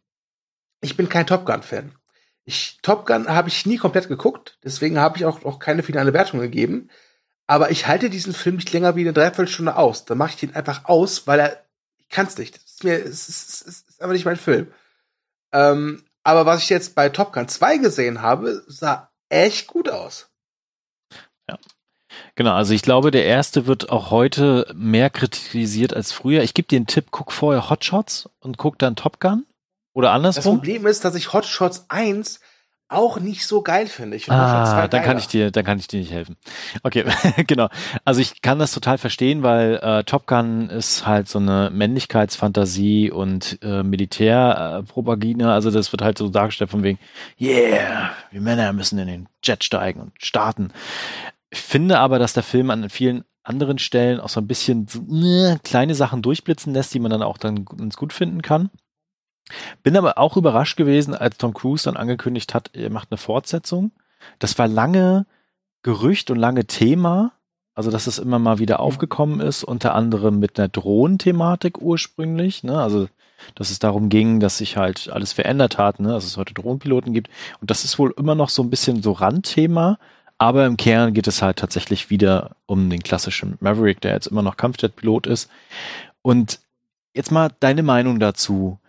ich bin kein Top Gun-Fan. Ich, Top Gun habe ich nie komplett geguckt, deswegen habe ich auch noch keine finale Wertung gegeben. Aber ich halte diesen Film nicht länger wie eine Dreiviertelstunde aus. Dann mache ich den einfach aus, weil er, ich kann es nicht. Ist es ist, es ist einfach nicht mein Film. Ähm, aber was ich jetzt bei Top Gun 2 gesehen habe, sah echt gut aus. Genau, also ich glaube, der erste wird auch heute mehr kritisiert als früher. Ich gebe dir einen Tipp, guck vorher Hotshots und guck dann Top Gun. Oder andersrum. Das Problem ist, dass ich Hotshots 1 auch nicht so geil finde. Ich ah, dann kann ich dir, dann kann ich dir nicht helfen. Okay, genau. Also ich kann das total verstehen, weil äh, Top Gun ist halt so eine Männlichkeitsfantasie und äh, Militärpropaganda. also das wird halt so dargestellt von wegen, yeah, wir Männer müssen in den Jet steigen und starten. Ich finde aber, dass der Film an vielen anderen Stellen auch so ein bisschen äh, kleine Sachen durchblitzen lässt, die man dann auch dann ganz gut finden kann. Bin aber auch überrascht gewesen, als Tom Cruise dann angekündigt hat, er macht eine Fortsetzung. Das war lange Gerücht und lange Thema. Also, dass es immer mal wieder aufgekommen ist, unter anderem mit einer Drohnenthematik ursprünglich. Ne? Also, dass es darum ging, dass sich halt alles verändert hat, ne? dass es heute Drohnenpiloten gibt. Und das ist wohl immer noch so ein bisschen so Randthema. Aber im Kern geht es halt tatsächlich wieder um den klassischen Maverick, der jetzt immer noch Kampfjetpilot ist. Und jetzt mal deine Meinung dazu.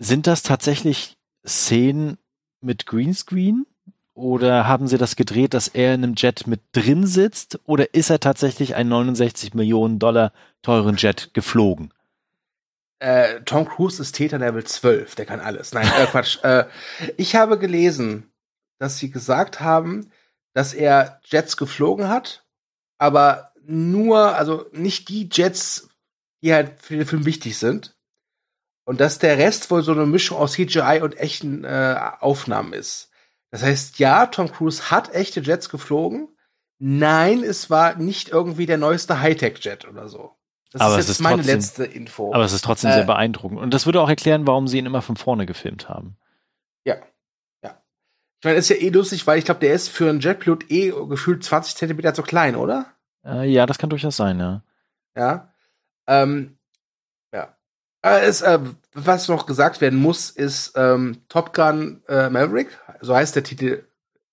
Sind das tatsächlich Szenen mit Greenscreen? Oder haben sie das gedreht, dass er in einem Jet mit drin sitzt? Oder ist er tatsächlich einen 69 Millionen Dollar teuren Jet geflogen? Äh, Tom Cruise ist Täter Level 12, der kann alles. Nein, äh, Quatsch. äh, ich habe gelesen, dass sie gesagt haben, dass er Jets geflogen hat, aber nur, also nicht die Jets, die halt für den Film wichtig sind. Und dass der Rest wohl so eine Mischung aus CGI und echten äh, Aufnahmen ist. Das heißt, ja, Tom Cruise hat echte Jets geflogen. Nein, es war nicht irgendwie der neueste Hightech-Jet oder so. Das aber ist jetzt ist meine trotzdem, letzte Info. Aber es ist trotzdem äh, sehr beeindruckend. Und das würde auch erklären, warum sie ihn immer von vorne gefilmt haben. Ja. Ich meine, ist ja eh lustig, weil ich glaube, der ist für einen Jetpilot eh gefühlt 20 Zentimeter zu klein, oder? Äh, ja, das kann durchaus sein, ja. Ja. Ähm, äh, es, äh, was noch gesagt werden muss, ist ähm, Top Gun äh, Maverick. So heißt der Titel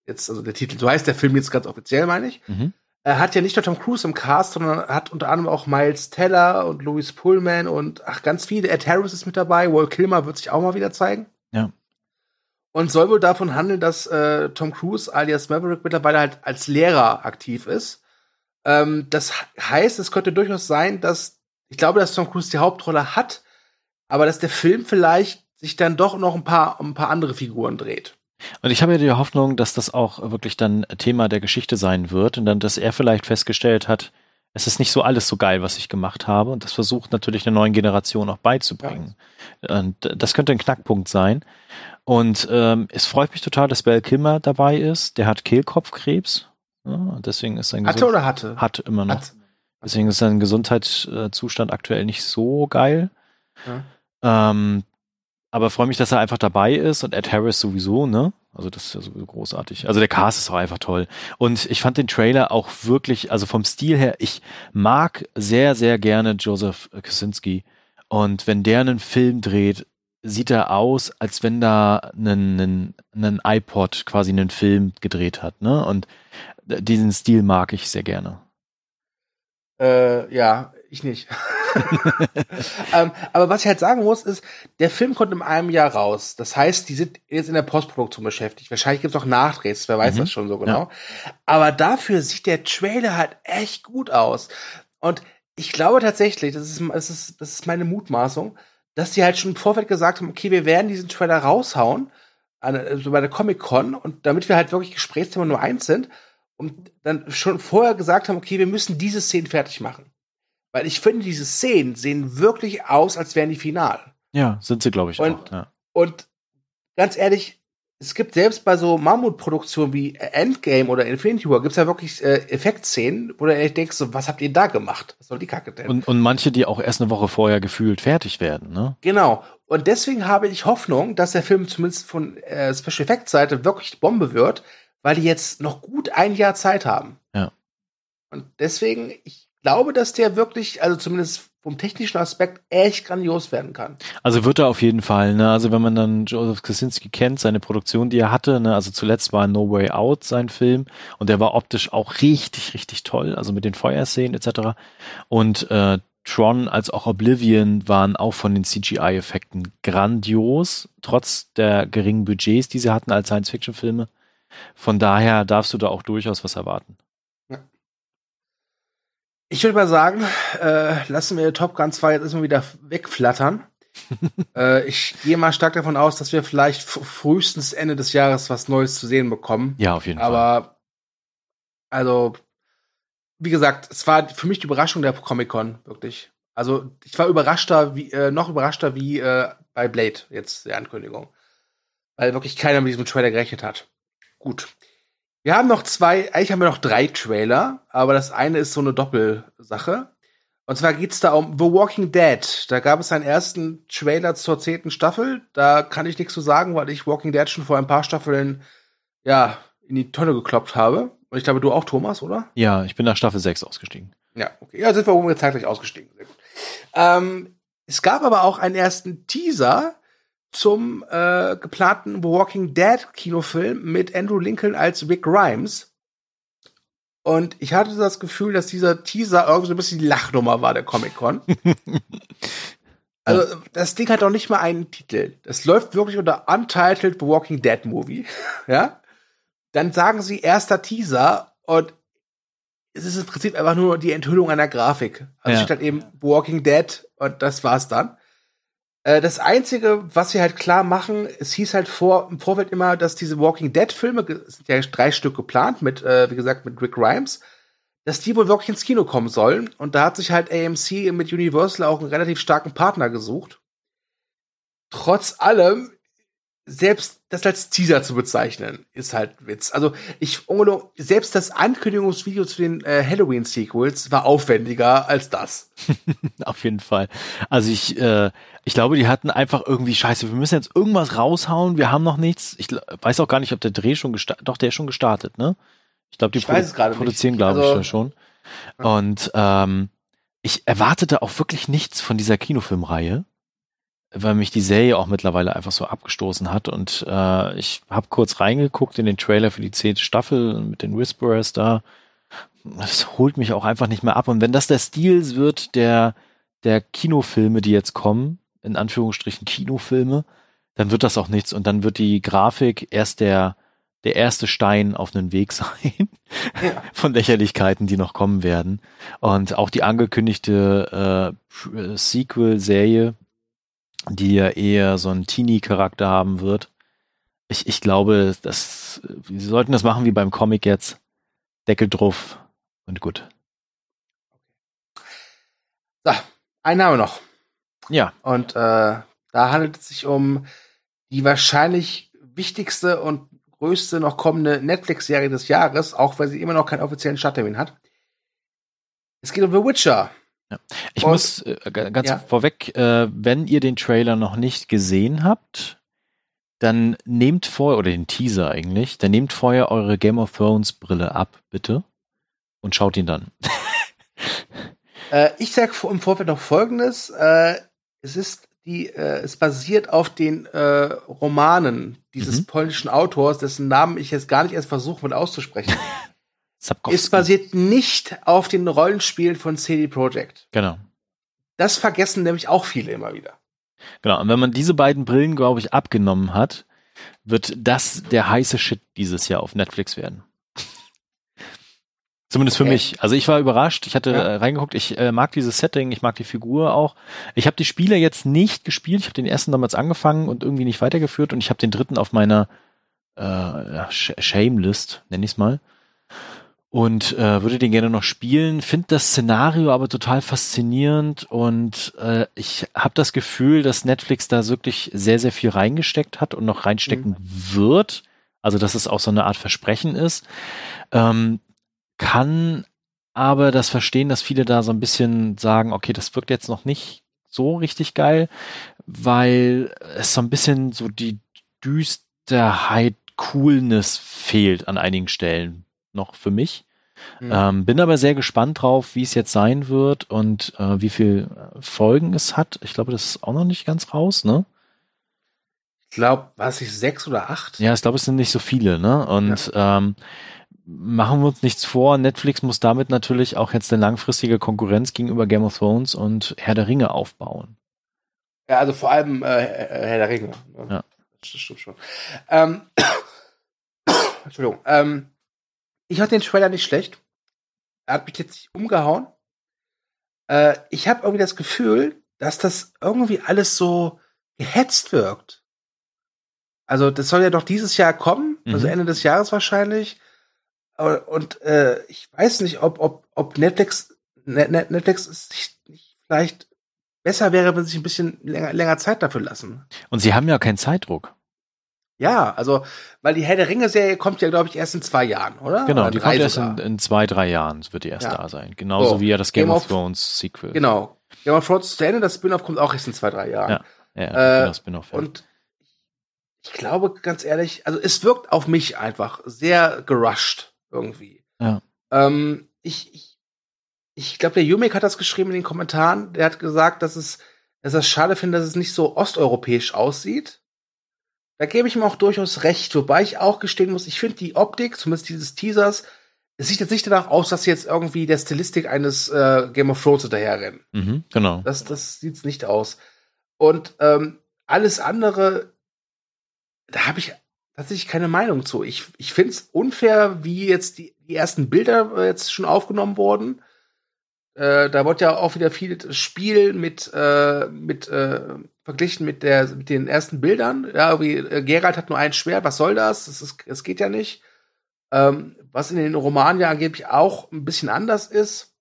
jetzt, also der Titel, so heißt der Film jetzt ganz offiziell, meine ich. Mhm. Er hat ja nicht nur Tom Cruise im Cast, sondern hat unter anderem auch Miles Teller und Louis Pullman und ach, ganz viele. Ed Harris ist mit dabei. Walt Kilmer wird sich auch mal wieder zeigen. Ja. Und soll wohl davon handeln, dass äh, Tom Cruise alias Maverick mittlerweile halt als Lehrer aktiv ist. Ähm, das heißt, es könnte durchaus sein, dass ich glaube, dass Tom Cruise die Hauptrolle hat, aber dass der Film vielleicht sich dann doch noch ein paar, ein paar andere Figuren dreht. Und ich habe ja die Hoffnung, dass das auch wirklich dann Thema der Geschichte sein wird und dann, dass er vielleicht festgestellt hat, es ist nicht so alles so geil, was ich gemacht habe und das versucht natürlich der neuen Generation auch beizubringen. Ja. Und das könnte ein Knackpunkt sein. Und ähm, es freut mich total, dass Bell Kilmer dabei ist. Der hat Kehlkopfkrebs. Ja, deswegen ist sein hatte oder hatte? Hat immer noch. Hat. Deswegen ist sein Gesundheitszustand aktuell nicht so geil. Ja. Ähm, aber freue mich, dass er einfach dabei ist und Ed Harris sowieso, ne? Also das ist ja sowieso großartig. Also der Cast ist auch einfach toll. Und ich fand den Trailer auch wirklich, also vom Stil her, ich mag sehr, sehr gerne Joseph Kaczynski. Und wenn der einen Film dreht, sieht er aus, als wenn da einen iPod quasi einen Film gedreht hat, ne? Und diesen Stil mag ich sehr gerne. Äh, ja, ich nicht. ähm, aber was ich halt sagen muss, ist, der Film kommt in einem Jahr raus. Das heißt, die sind jetzt in der Postproduktion beschäftigt. Wahrscheinlich gibt es auch Nachdrehs, wer weiß mhm. das schon so genau. Ja. Aber dafür sieht der Trailer halt echt gut aus. Und ich glaube tatsächlich, das ist, das ist, das ist meine Mutmaßung, dass die halt schon im Vorfeld gesagt haben, okay, wir werden diesen Trailer raushauen, also bei der Comic-Con, und damit wir halt wirklich Gesprächsthema nur eins sind, und dann schon vorher gesagt haben, okay, wir müssen diese Szene fertig machen. Weil ich finde, diese Szenen sehen wirklich aus, als wären die final. Ja, sind sie, glaube ich, und, auch. Ja. Und ganz ehrlich, es gibt selbst bei so Mammutproduktionen wie Endgame oder Infinity War, gibt es ja wirklich äh, Effektszenen, wo du echt denkst, so, was habt ihr da gemacht? Was soll die Kacke denn? Und, und manche, die auch erst eine Woche vorher gefühlt fertig werden, ne? Genau. Und deswegen habe ich Hoffnung, dass der Film zumindest von äh, Special Effects Seite wirklich Bombe wird, weil die jetzt noch gut ein Jahr Zeit haben. Ja. Und deswegen, ich glaube, dass der wirklich, also zumindest vom technischen Aspekt, echt grandios werden kann. Also wird er auf jeden Fall, ne? Also wenn man dann Joseph Kaczynski kennt, seine Produktion, die er hatte, ne? Also zuletzt war No Way Out sein Film und der war optisch auch richtig, richtig toll, also mit den Feuerszenen etc. Und äh, Tron als auch Oblivion waren auch von den CGI-Effekten grandios, trotz der geringen Budgets, die sie hatten als Science-Fiction-Filme. Von daher darfst du da auch durchaus was erwarten. Ich würde mal sagen, äh, lassen wir Top Gun 2 jetzt erstmal wieder wegflattern. äh, ich gehe mal stark davon aus, dass wir vielleicht frühestens Ende des Jahres was Neues zu sehen bekommen. Ja, auf jeden Aber, Fall. Aber, also, wie gesagt, es war für mich die Überraschung der Comic-Con, wirklich. Also, ich war überraschter, wie, äh, noch überraschter wie äh, bei Blade, jetzt der Ankündigung. Weil wirklich keiner mit diesem Trailer gerechnet hat. Gut. Wir haben noch zwei, eigentlich haben wir noch drei Trailer, aber das eine ist so eine Doppelsache. Und zwar geht's da um The Walking Dead. Da gab es einen ersten Trailer zur zehnten Staffel. Da kann ich nichts zu sagen, weil ich Walking Dead schon vor ein paar Staffeln ja in die Tonne gekloppt habe. Und ich glaube, du auch, Thomas, oder? Ja, ich bin nach Staffel 6 ausgestiegen. Ja, okay. Ja, sind wir oben zeitgleich ausgestiegen. Sehr gut. Ähm, es gab aber auch einen ersten Teaser zum äh, geplanten The Walking Dead Kinofilm mit Andrew Lincoln als Rick Grimes. Und ich hatte das Gefühl, dass dieser Teaser irgendwie so ein bisschen die Lachnummer war der Comic-Con. also, das Ding hat doch nicht mal einen Titel. Das läuft wirklich unter Untitled The Walking Dead Movie. ja? Dann sagen sie erster Teaser und es ist im Prinzip einfach nur die Enthüllung einer Grafik. Also ja. steht halt eben Walking Dead und das war's dann. Äh, das Einzige, was sie halt klar machen, es hieß halt vor, im Vorfeld immer, dass diese Walking Dead-Filme, sind ja drei Stück geplant, mit, äh, wie gesagt, mit Rick Grimes, dass die wohl wirklich ins Kino kommen sollen. Und da hat sich halt AMC mit Universal auch einen relativ starken Partner gesucht. Trotz allem selbst das als Teaser zu bezeichnen, ist halt Witz. Also ich selbst das Ankündigungsvideo zu den äh, Halloween Sequels war aufwendiger als das. Auf jeden Fall. Also ich äh, ich glaube, die hatten einfach irgendwie Scheiße. Wir müssen jetzt irgendwas raushauen. Wir haben noch nichts. Ich weiß auch gar nicht, ob der Dreh schon gestartet. Doch der ist schon gestartet, ne? Ich glaube, die ich Produ produzieren, glaube also, ich, schon. Und ähm, ich erwartete auch wirklich nichts von dieser Kinofilmreihe weil mich die Serie auch mittlerweile einfach so abgestoßen hat. Und äh, ich habe kurz reingeguckt in den Trailer für die zehnte Staffel mit den Whisperers da. Das holt mich auch einfach nicht mehr ab. Und wenn das der Stil wird der, der Kinofilme, die jetzt kommen, in Anführungsstrichen Kinofilme, dann wird das auch nichts. Und dann wird die Grafik erst der, der erste Stein auf einen Weg sein ja. von Lächerlichkeiten, die noch kommen werden. Und auch die angekündigte äh, Sequel-Serie, die ja eher so einen Teenie-Charakter haben wird. Ich, ich glaube, das, sie sollten das machen wie beim Comic jetzt. Deckel drauf und gut. So, haben wir noch. Ja. Und äh, da handelt es sich um die wahrscheinlich wichtigste und größte noch kommende Netflix-Serie des Jahres, auch weil sie immer noch keinen offiziellen Starttermin hat. Es geht um The Witcher. Ja. Ich Und, muss äh, ganz ja. vorweg, äh, wenn ihr den Trailer noch nicht gesehen habt, dann nehmt vorher, oder den Teaser eigentlich, dann nehmt vorher eure Game of Thrones Brille ab, bitte. Und schaut ihn dann. äh, ich sag im Vorfeld noch Folgendes. Äh, es ist die, äh, es basiert auf den äh, Romanen dieses mhm. polnischen Autors, dessen Namen ich jetzt gar nicht erst versuche mit auszusprechen. Sapkowski. Es basiert nicht auf den Rollenspielen von CD Projekt. Genau. Das vergessen nämlich auch viele immer wieder. Genau. Und wenn man diese beiden Brillen, glaube ich, abgenommen hat, wird das der heiße Shit dieses Jahr auf Netflix werden. Zumindest für okay. mich. Also ich war überrascht. Ich hatte ja. äh, reingeguckt. Ich äh, mag dieses Setting. Ich mag die Figur auch. Ich habe die Spiele jetzt nicht gespielt. Ich habe den ersten damals angefangen und irgendwie nicht weitergeführt. Und ich habe den dritten auf meiner äh, Shame-List, nenne ich es mal und äh, würde den gerne noch spielen. Finde das Szenario aber total faszinierend und äh, ich habe das Gefühl, dass Netflix da wirklich sehr, sehr viel reingesteckt hat und noch reinstecken mhm. wird. Also dass es auch so eine Art Versprechen ist. Ähm, kann aber das verstehen, dass viele da so ein bisschen sagen, okay, das wirkt jetzt noch nicht so richtig geil, weil es so ein bisschen so die Düsterheit, Coolness fehlt an einigen Stellen noch für mich. Mhm. Ähm, bin aber sehr gespannt drauf, wie es jetzt sein wird und äh, wie viel Folgen es hat. Ich glaube, das ist auch noch nicht ganz raus, ne? Ich glaube, was ich sechs oder acht? Ja, ich glaube, es sind nicht so viele, ne? Und ja. ähm, machen wir uns nichts vor, Netflix muss damit natürlich auch jetzt eine langfristige Konkurrenz gegenüber Game of Thrones und Herr der Ringe aufbauen. Ja, also vor allem äh, Herr der Ringe. Ja. Das stimmt schon. Ähm, Entschuldigung. Ähm, ich hatte den Trailer nicht schlecht. Er hat mich jetzt nicht umgehauen. Äh, ich habe irgendwie das Gefühl, dass das irgendwie alles so gehetzt wirkt. Also das soll ja doch dieses Jahr kommen, also mhm. also Ende des Jahres wahrscheinlich. Und äh, ich weiß nicht, ob, ob, ob Netflix, Net, Netflix sich nicht vielleicht besser wäre, wenn sie sich ein bisschen länger, länger Zeit dafür lassen. Und sie haben ja keinen Zeitdruck. Ja, also, weil die Herr der Ringe-Serie kommt ja, glaube ich, erst in zwei Jahren, oder? Genau, oder die kommt erst in, in, zwei, drei Jahren, wird die erst ja. da sein. Genauso so. wie ja das Game, Game of, Thrones Sequel. Genau. Game of Thrones zu Ende, das Spin-off kommt auch erst in zwei, drei Jahren. Ja, ja äh, Spin-off. Ja. Und ich glaube, ganz ehrlich, also es wirkt auf mich einfach sehr gerusht irgendwie. Ja. Ähm, ich, ich, ich glaube, der Jumek hat das geschrieben in den Kommentaren. Der hat gesagt, dass es, dass er es schade findet, dass es nicht so osteuropäisch aussieht. Da gebe ich ihm auch durchaus recht, wobei ich auch gestehen muss, ich finde die Optik, zumindest dieses Teasers, es sieht jetzt nicht danach aus, dass sie jetzt irgendwie der Stilistik eines äh, Game of Thrones hinterherrennen. Mhm, genau. Das, das sieht's nicht aus. Und ähm, alles andere, da habe ich tatsächlich keine Meinung zu. Ich, ich finde es unfair, wie jetzt die, die ersten Bilder äh, jetzt schon aufgenommen wurden. Äh, da wird ja auch wieder viel Spiel mit, äh, mit äh, verglichen mit, der, mit den ersten Bildern. Ja, wie äh, Gerald hat nur ein Schwert, was soll das? Das, ist, das geht ja nicht. Ähm, was in den Romanen ja angeblich auch ein bisschen anders ist.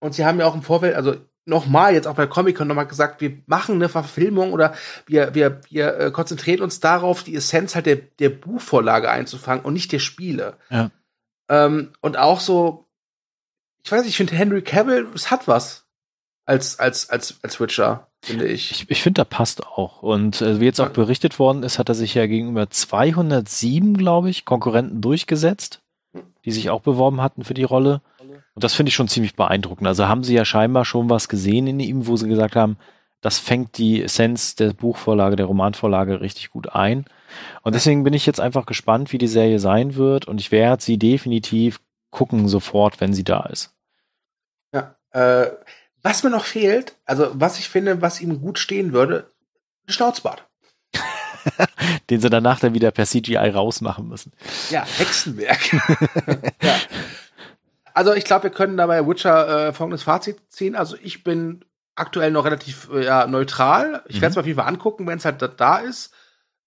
Und sie haben ja auch im Vorfeld, also nochmal jetzt auch bei Comic Con nochmal gesagt, wir machen eine Verfilmung oder wir, wir, wir äh, konzentrieren uns darauf, die Essenz halt der, der Buchvorlage einzufangen und nicht der Spiele. Ja. Ähm, und auch so, ich weiß nicht, ich finde Henry Cavill, es hat was als, als, als, als Witcher, finde ich. Ich, ich finde, da passt auch. Und äh, wie jetzt auch berichtet worden ist, hat er sich ja gegenüber 207, glaube ich, Konkurrenten durchgesetzt, die sich auch beworben hatten für die Rolle. Und das finde ich schon ziemlich beeindruckend. Also haben sie ja scheinbar schon was gesehen in ihm, wo sie gesagt haben, das fängt die Essenz der Buchvorlage, der Romanvorlage richtig gut ein. Und deswegen bin ich jetzt einfach gespannt, wie die Serie sein wird. Und ich werde sie definitiv gucken sofort, wenn sie da ist. Äh, was mir noch fehlt, also was ich finde, was ihm gut stehen würde, ein Schnauzbart. Den sie danach dann wieder per CGI rausmachen müssen. Ja, Hexenwerk. ja. Also ich glaube, wir können dabei Witcher äh, folgendes Fazit ziehen. Also ich bin aktuell noch relativ äh, neutral. Ich mhm. werde es mir auf jeden Fall angucken, wenn es halt da ist.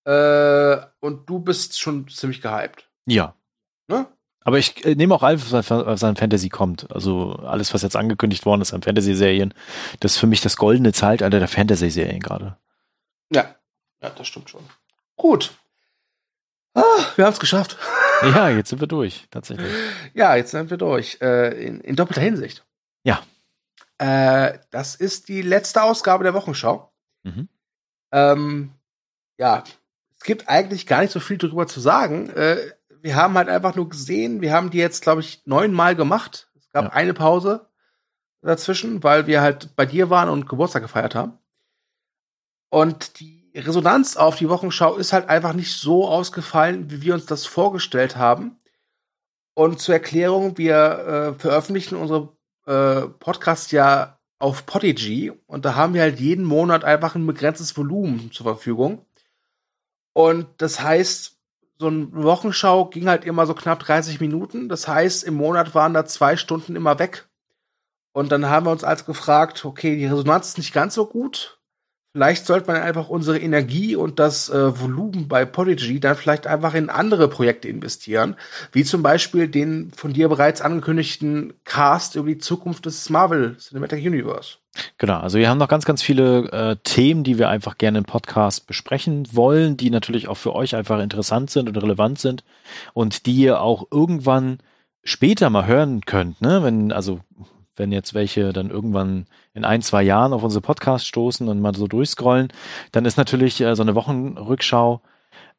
Äh, und du bist schon ziemlich gehypt. Ja. Ne? Aber ich äh, nehme auch alles, was an Fantasy kommt. Also alles, was jetzt angekündigt worden ist an Fantasy-Serien, das ist für mich das goldene Zeitalter der Fantasy-Serien gerade. Ja, ja, das stimmt schon. Gut. Ah, wir haben es geschafft. Ja, jetzt sind wir durch, tatsächlich. Ja, jetzt sind wir durch. Äh, in, in, doppelter Hinsicht. Ja. Äh, das ist die letzte Ausgabe der Wochenschau. Mhm. Ähm, ja, es gibt eigentlich gar nicht so viel darüber zu sagen. Äh, wir haben halt einfach nur gesehen, wir haben die jetzt, glaube ich, neunmal gemacht. Es gab ja. eine Pause dazwischen, weil wir halt bei dir waren und Geburtstag gefeiert haben. Und die Resonanz auf die Wochenschau ist halt einfach nicht so ausgefallen, wie wir uns das vorgestellt haben. Und zur Erklärung, wir äh, veröffentlichen unsere äh, Podcasts ja auf Podigy und da haben wir halt jeden Monat einfach ein begrenztes Volumen zur Verfügung. Und das heißt, so eine Wochenschau ging halt immer so knapp 30 Minuten. Das heißt, im Monat waren da zwei Stunden immer weg. Und dann haben wir uns als gefragt, okay, die Resonanz ist nicht ganz so gut. Vielleicht sollte man einfach unsere Energie und das äh, Volumen bei Podigy dann vielleicht einfach in andere Projekte investieren, wie zum Beispiel den von dir bereits angekündigten Cast über die Zukunft des Marvel Cinematic Universe. Genau, also wir haben noch ganz, ganz viele äh, Themen, die wir einfach gerne im Podcast besprechen wollen, die natürlich auch für euch einfach interessant sind und relevant sind und die ihr auch irgendwann später mal hören könnt, ne? Wenn, also wenn jetzt welche dann irgendwann in ein, zwei Jahren auf unsere Podcasts stoßen und mal so durchscrollen, dann ist natürlich äh, so eine Wochenrückschau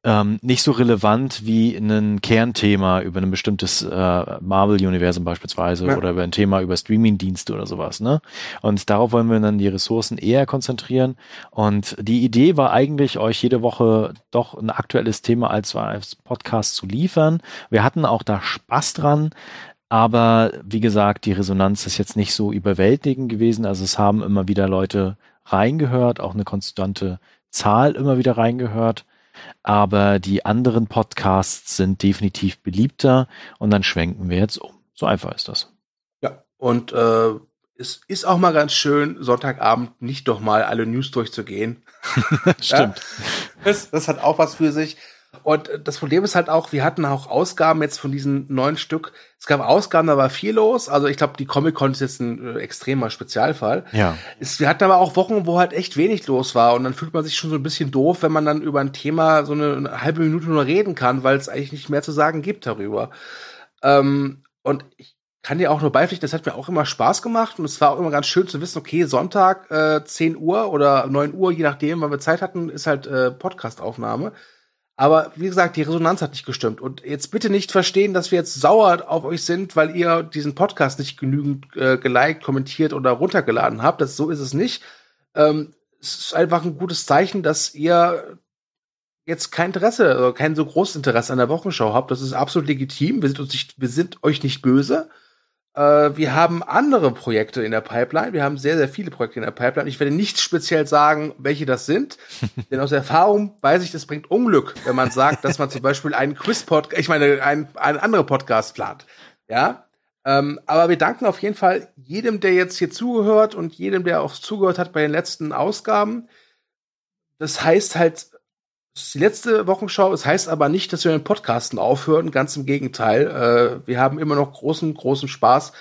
ähm, nicht so relevant wie ein Kernthema über ein bestimmtes äh, Marvel-Universum beispielsweise ja. oder über ein Thema über Streaming-Dienste oder sowas. Ne? Und darauf wollen wir dann die Ressourcen eher konzentrieren. Und die Idee war eigentlich, euch jede Woche doch ein aktuelles Thema als, als Podcast zu liefern. Wir hatten auch da Spaß dran. Aber wie gesagt, die Resonanz ist jetzt nicht so überwältigend gewesen. Also es haben immer wieder Leute reingehört, auch eine konstante Zahl immer wieder reingehört aber die anderen Podcasts sind definitiv beliebter und dann schwenken wir jetzt um. So einfach ist das. Ja, und äh, es ist auch mal ganz schön, Sonntagabend nicht doch mal alle News durchzugehen. Stimmt. Ja, das, das hat auch was für sich. Und das Problem ist halt auch, wir hatten auch Ausgaben jetzt von diesen neun Stück. Es gab Ausgaben, da war viel los. Also ich glaube, die Comic-Con ist jetzt ein äh, extremer Spezialfall. Ja. Es, wir hatten aber auch Wochen, wo halt echt wenig los war. Und dann fühlt man sich schon so ein bisschen doof, wenn man dann über ein Thema so eine, eine halbe Minute nur reden kann, weil es eigentlich nicht mehr zu sagen gibt darüber. Ähm, und ich kann dir auch nur beipflichten, das hat mir auch immer Spaß gemacht. Und es war auch immer ganz schön zu wissen, okay, Sonntag äh, 10 Uhr oder 9 Uhr, je nachdem, wann wir Zeit hatten, ist halt äh, Podcast-Aufnahme. Aber wie gesagt, die Resonanz hat nicht gestimmt. Und jetzt bitte nicht verstehen, dass wir jetzt sauer auf euch sind, weil ihr diesen Podcast nicht genügend äh, geliked, kommentiert oder runtergeladen habt. Das, so ist es nicht. Ähm, es ist einfach ein gutes Zeichen, dass ihr jetzt kein Interesse, also kein so großes Interesse an der Wochenschau habt. Das ist absolut legitim. Wir sind, uns nicht, wir sind euch nicht böse. Äh, wir haben andere Projekte in der Pipeline. Wir haben sehr, sehr viele Projekte in der Pipeline. Ich werde nicht speziell sagen, welche das sind, denn aus Erfahrung weiß ich, das bringt Unglück, wenn man sagt, dass man zum Beispiel einen Quiz-Podcast, ich meine, einen, einen anderen Podcast plant. Ja. Ähm, aber wir danken auf jeden Fall jedem, der jetzt hier zugehört und jedem, der auch zugehört hat bei den letzten Ausgaben. Das heißt halt das ist die letzte Wochenschau. Es das heißt aber nicht, dass wir mit Podcasten aufhören. Ganz im Gegenteil. Äh, wir haben immer noch großen, großen Spaß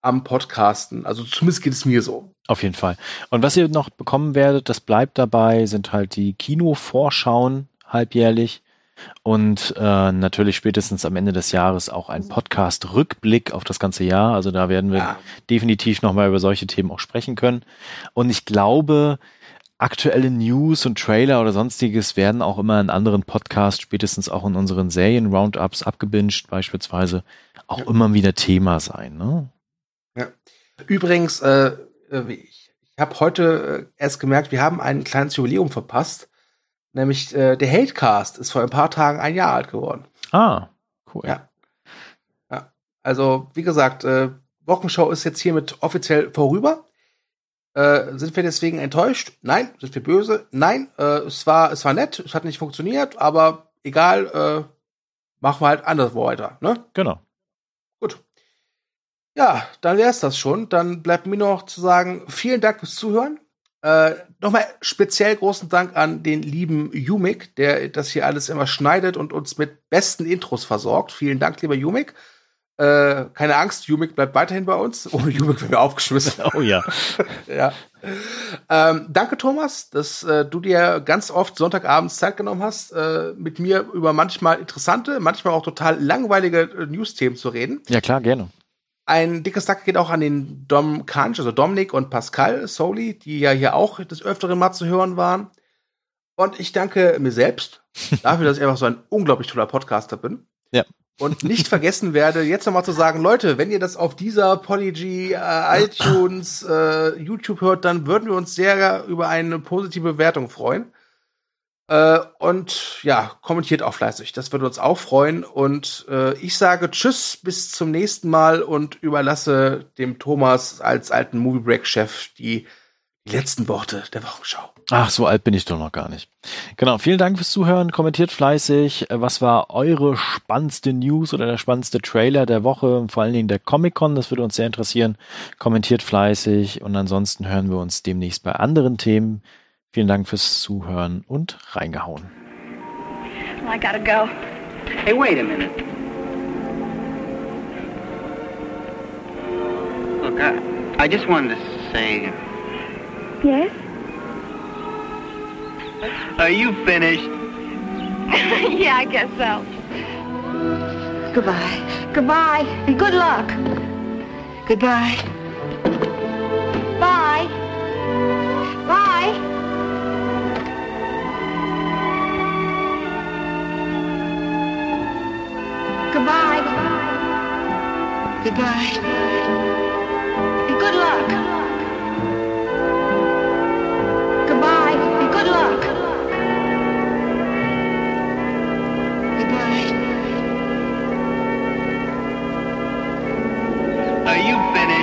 am Podcasten. Also zumindest geht es mir so. Auf jeden Fall. Und was ihr noch bekommen werdet, das bleibt dabei, sind halt die Kinovorschauen halbjährlich. Und äh, natürlich spätestens am Ende des Jahres auch ein Podcast-Rückblick auf das ganze Jahr. Also da werden wir ja. definitiv nochmal über solche Themen auch sprechen können. Und ich glaube, aktuelle News und Trailer oder sonstiges werden auch immer in anderen Podcasts, spätestens auch in unseren Serien-Roundups abgebinged beispielsweise, auch ja. immer wieder Thema sein. Ne? Ja. Übrigens, äh, äh ich, ich habe heute äh, erst gemerkt, wir haben ein kleines Jubiläum verpasst. Nämlich äh, der Hatecast ist vor ein paar Tagen ein Jahr alt geworden. Ah, cool. Ja. ja. Also, wie gesagt, äh, Wochenshow ist jetzt hiermit offiziell vorüber. Äh, sind wir deswegen enttäuscht? Nein. Sind wir böse? Nein. Äh, es war, es war nett, es hat nicht funktioniert, aber egal, äh, machen wir halt anders weiter, ne? Genau. Gut. Ja, dann wär's das schon. Dann bleibt mir noch zu sagen, vielen Dank fürs Zuhören. Äh, Nochmal speziell großen Dank an den lieben Jumik, der das hier alles immer schneidet und uns mit besten Intros versorgt. Vielen Dank, lieber Jumik. Äh, keine Angst, Jumik bleibt weiterhin bei uns. Ohne Jumik werden wir aufgeschmissen. Oh ja. ja. Ähm, danke, Thomas, dass äh, du dir ganz oft Sonntagabends Zeit genommen hast, äh, mit mir über manchmal interessante, manchmal auch total langweilige äh, News-Themen zu reden. Ja, klar, gerne. Ein dickes Dank geht auch an den Dom Kanch, also Dominik und Pascal Soli, die ja hier auch des Öfteren mal zu hören waren. Und ich danke mir selbst dafür, dass ich einfach so ein unglaublich toller Podcaster bin. Ja und nicht vergessen werde, jetzt nochmal zu sagen, Leute, wenn ihr das auf dieser Polyg, äh, iTunes, äh, YouTube hört, dann würden wir uns sehr über eine positive Bewertung freuen. Äh, und ja, kommentiert auch fleißig. Das würde uns auch freuen. Und äh, ich sage Tschüss, bis zum nächsten Mal und überlasse dem Thomas als alten Movie Break Chef die letzten Worte der Wochenschau. Ach, so alt bin ich doch noch gar nicht. Genau, vielen Dank fürs Zuhören. Kommentiert fleißig. Was war eure spannendste News oder der spannendste Trailer der Woche? Vor allen Dingen der Comic-Con, das würde uns sehr interessieren. Kommentiert fleißig und ansonsten hören wir uns demnächst bei anderen Themen. Vielen Dank fürs Zuhören und reingehauen. I gotta go. Hey, wait a minute. Look, I, I just wanted to say Yes? Are you finished? yeah, I guess so. Goodbye. Goodbye, and good luck. Goodbye. Bye. Bye. Goodbye. Goodbye. And good luck. You finished? yeah, I guess so.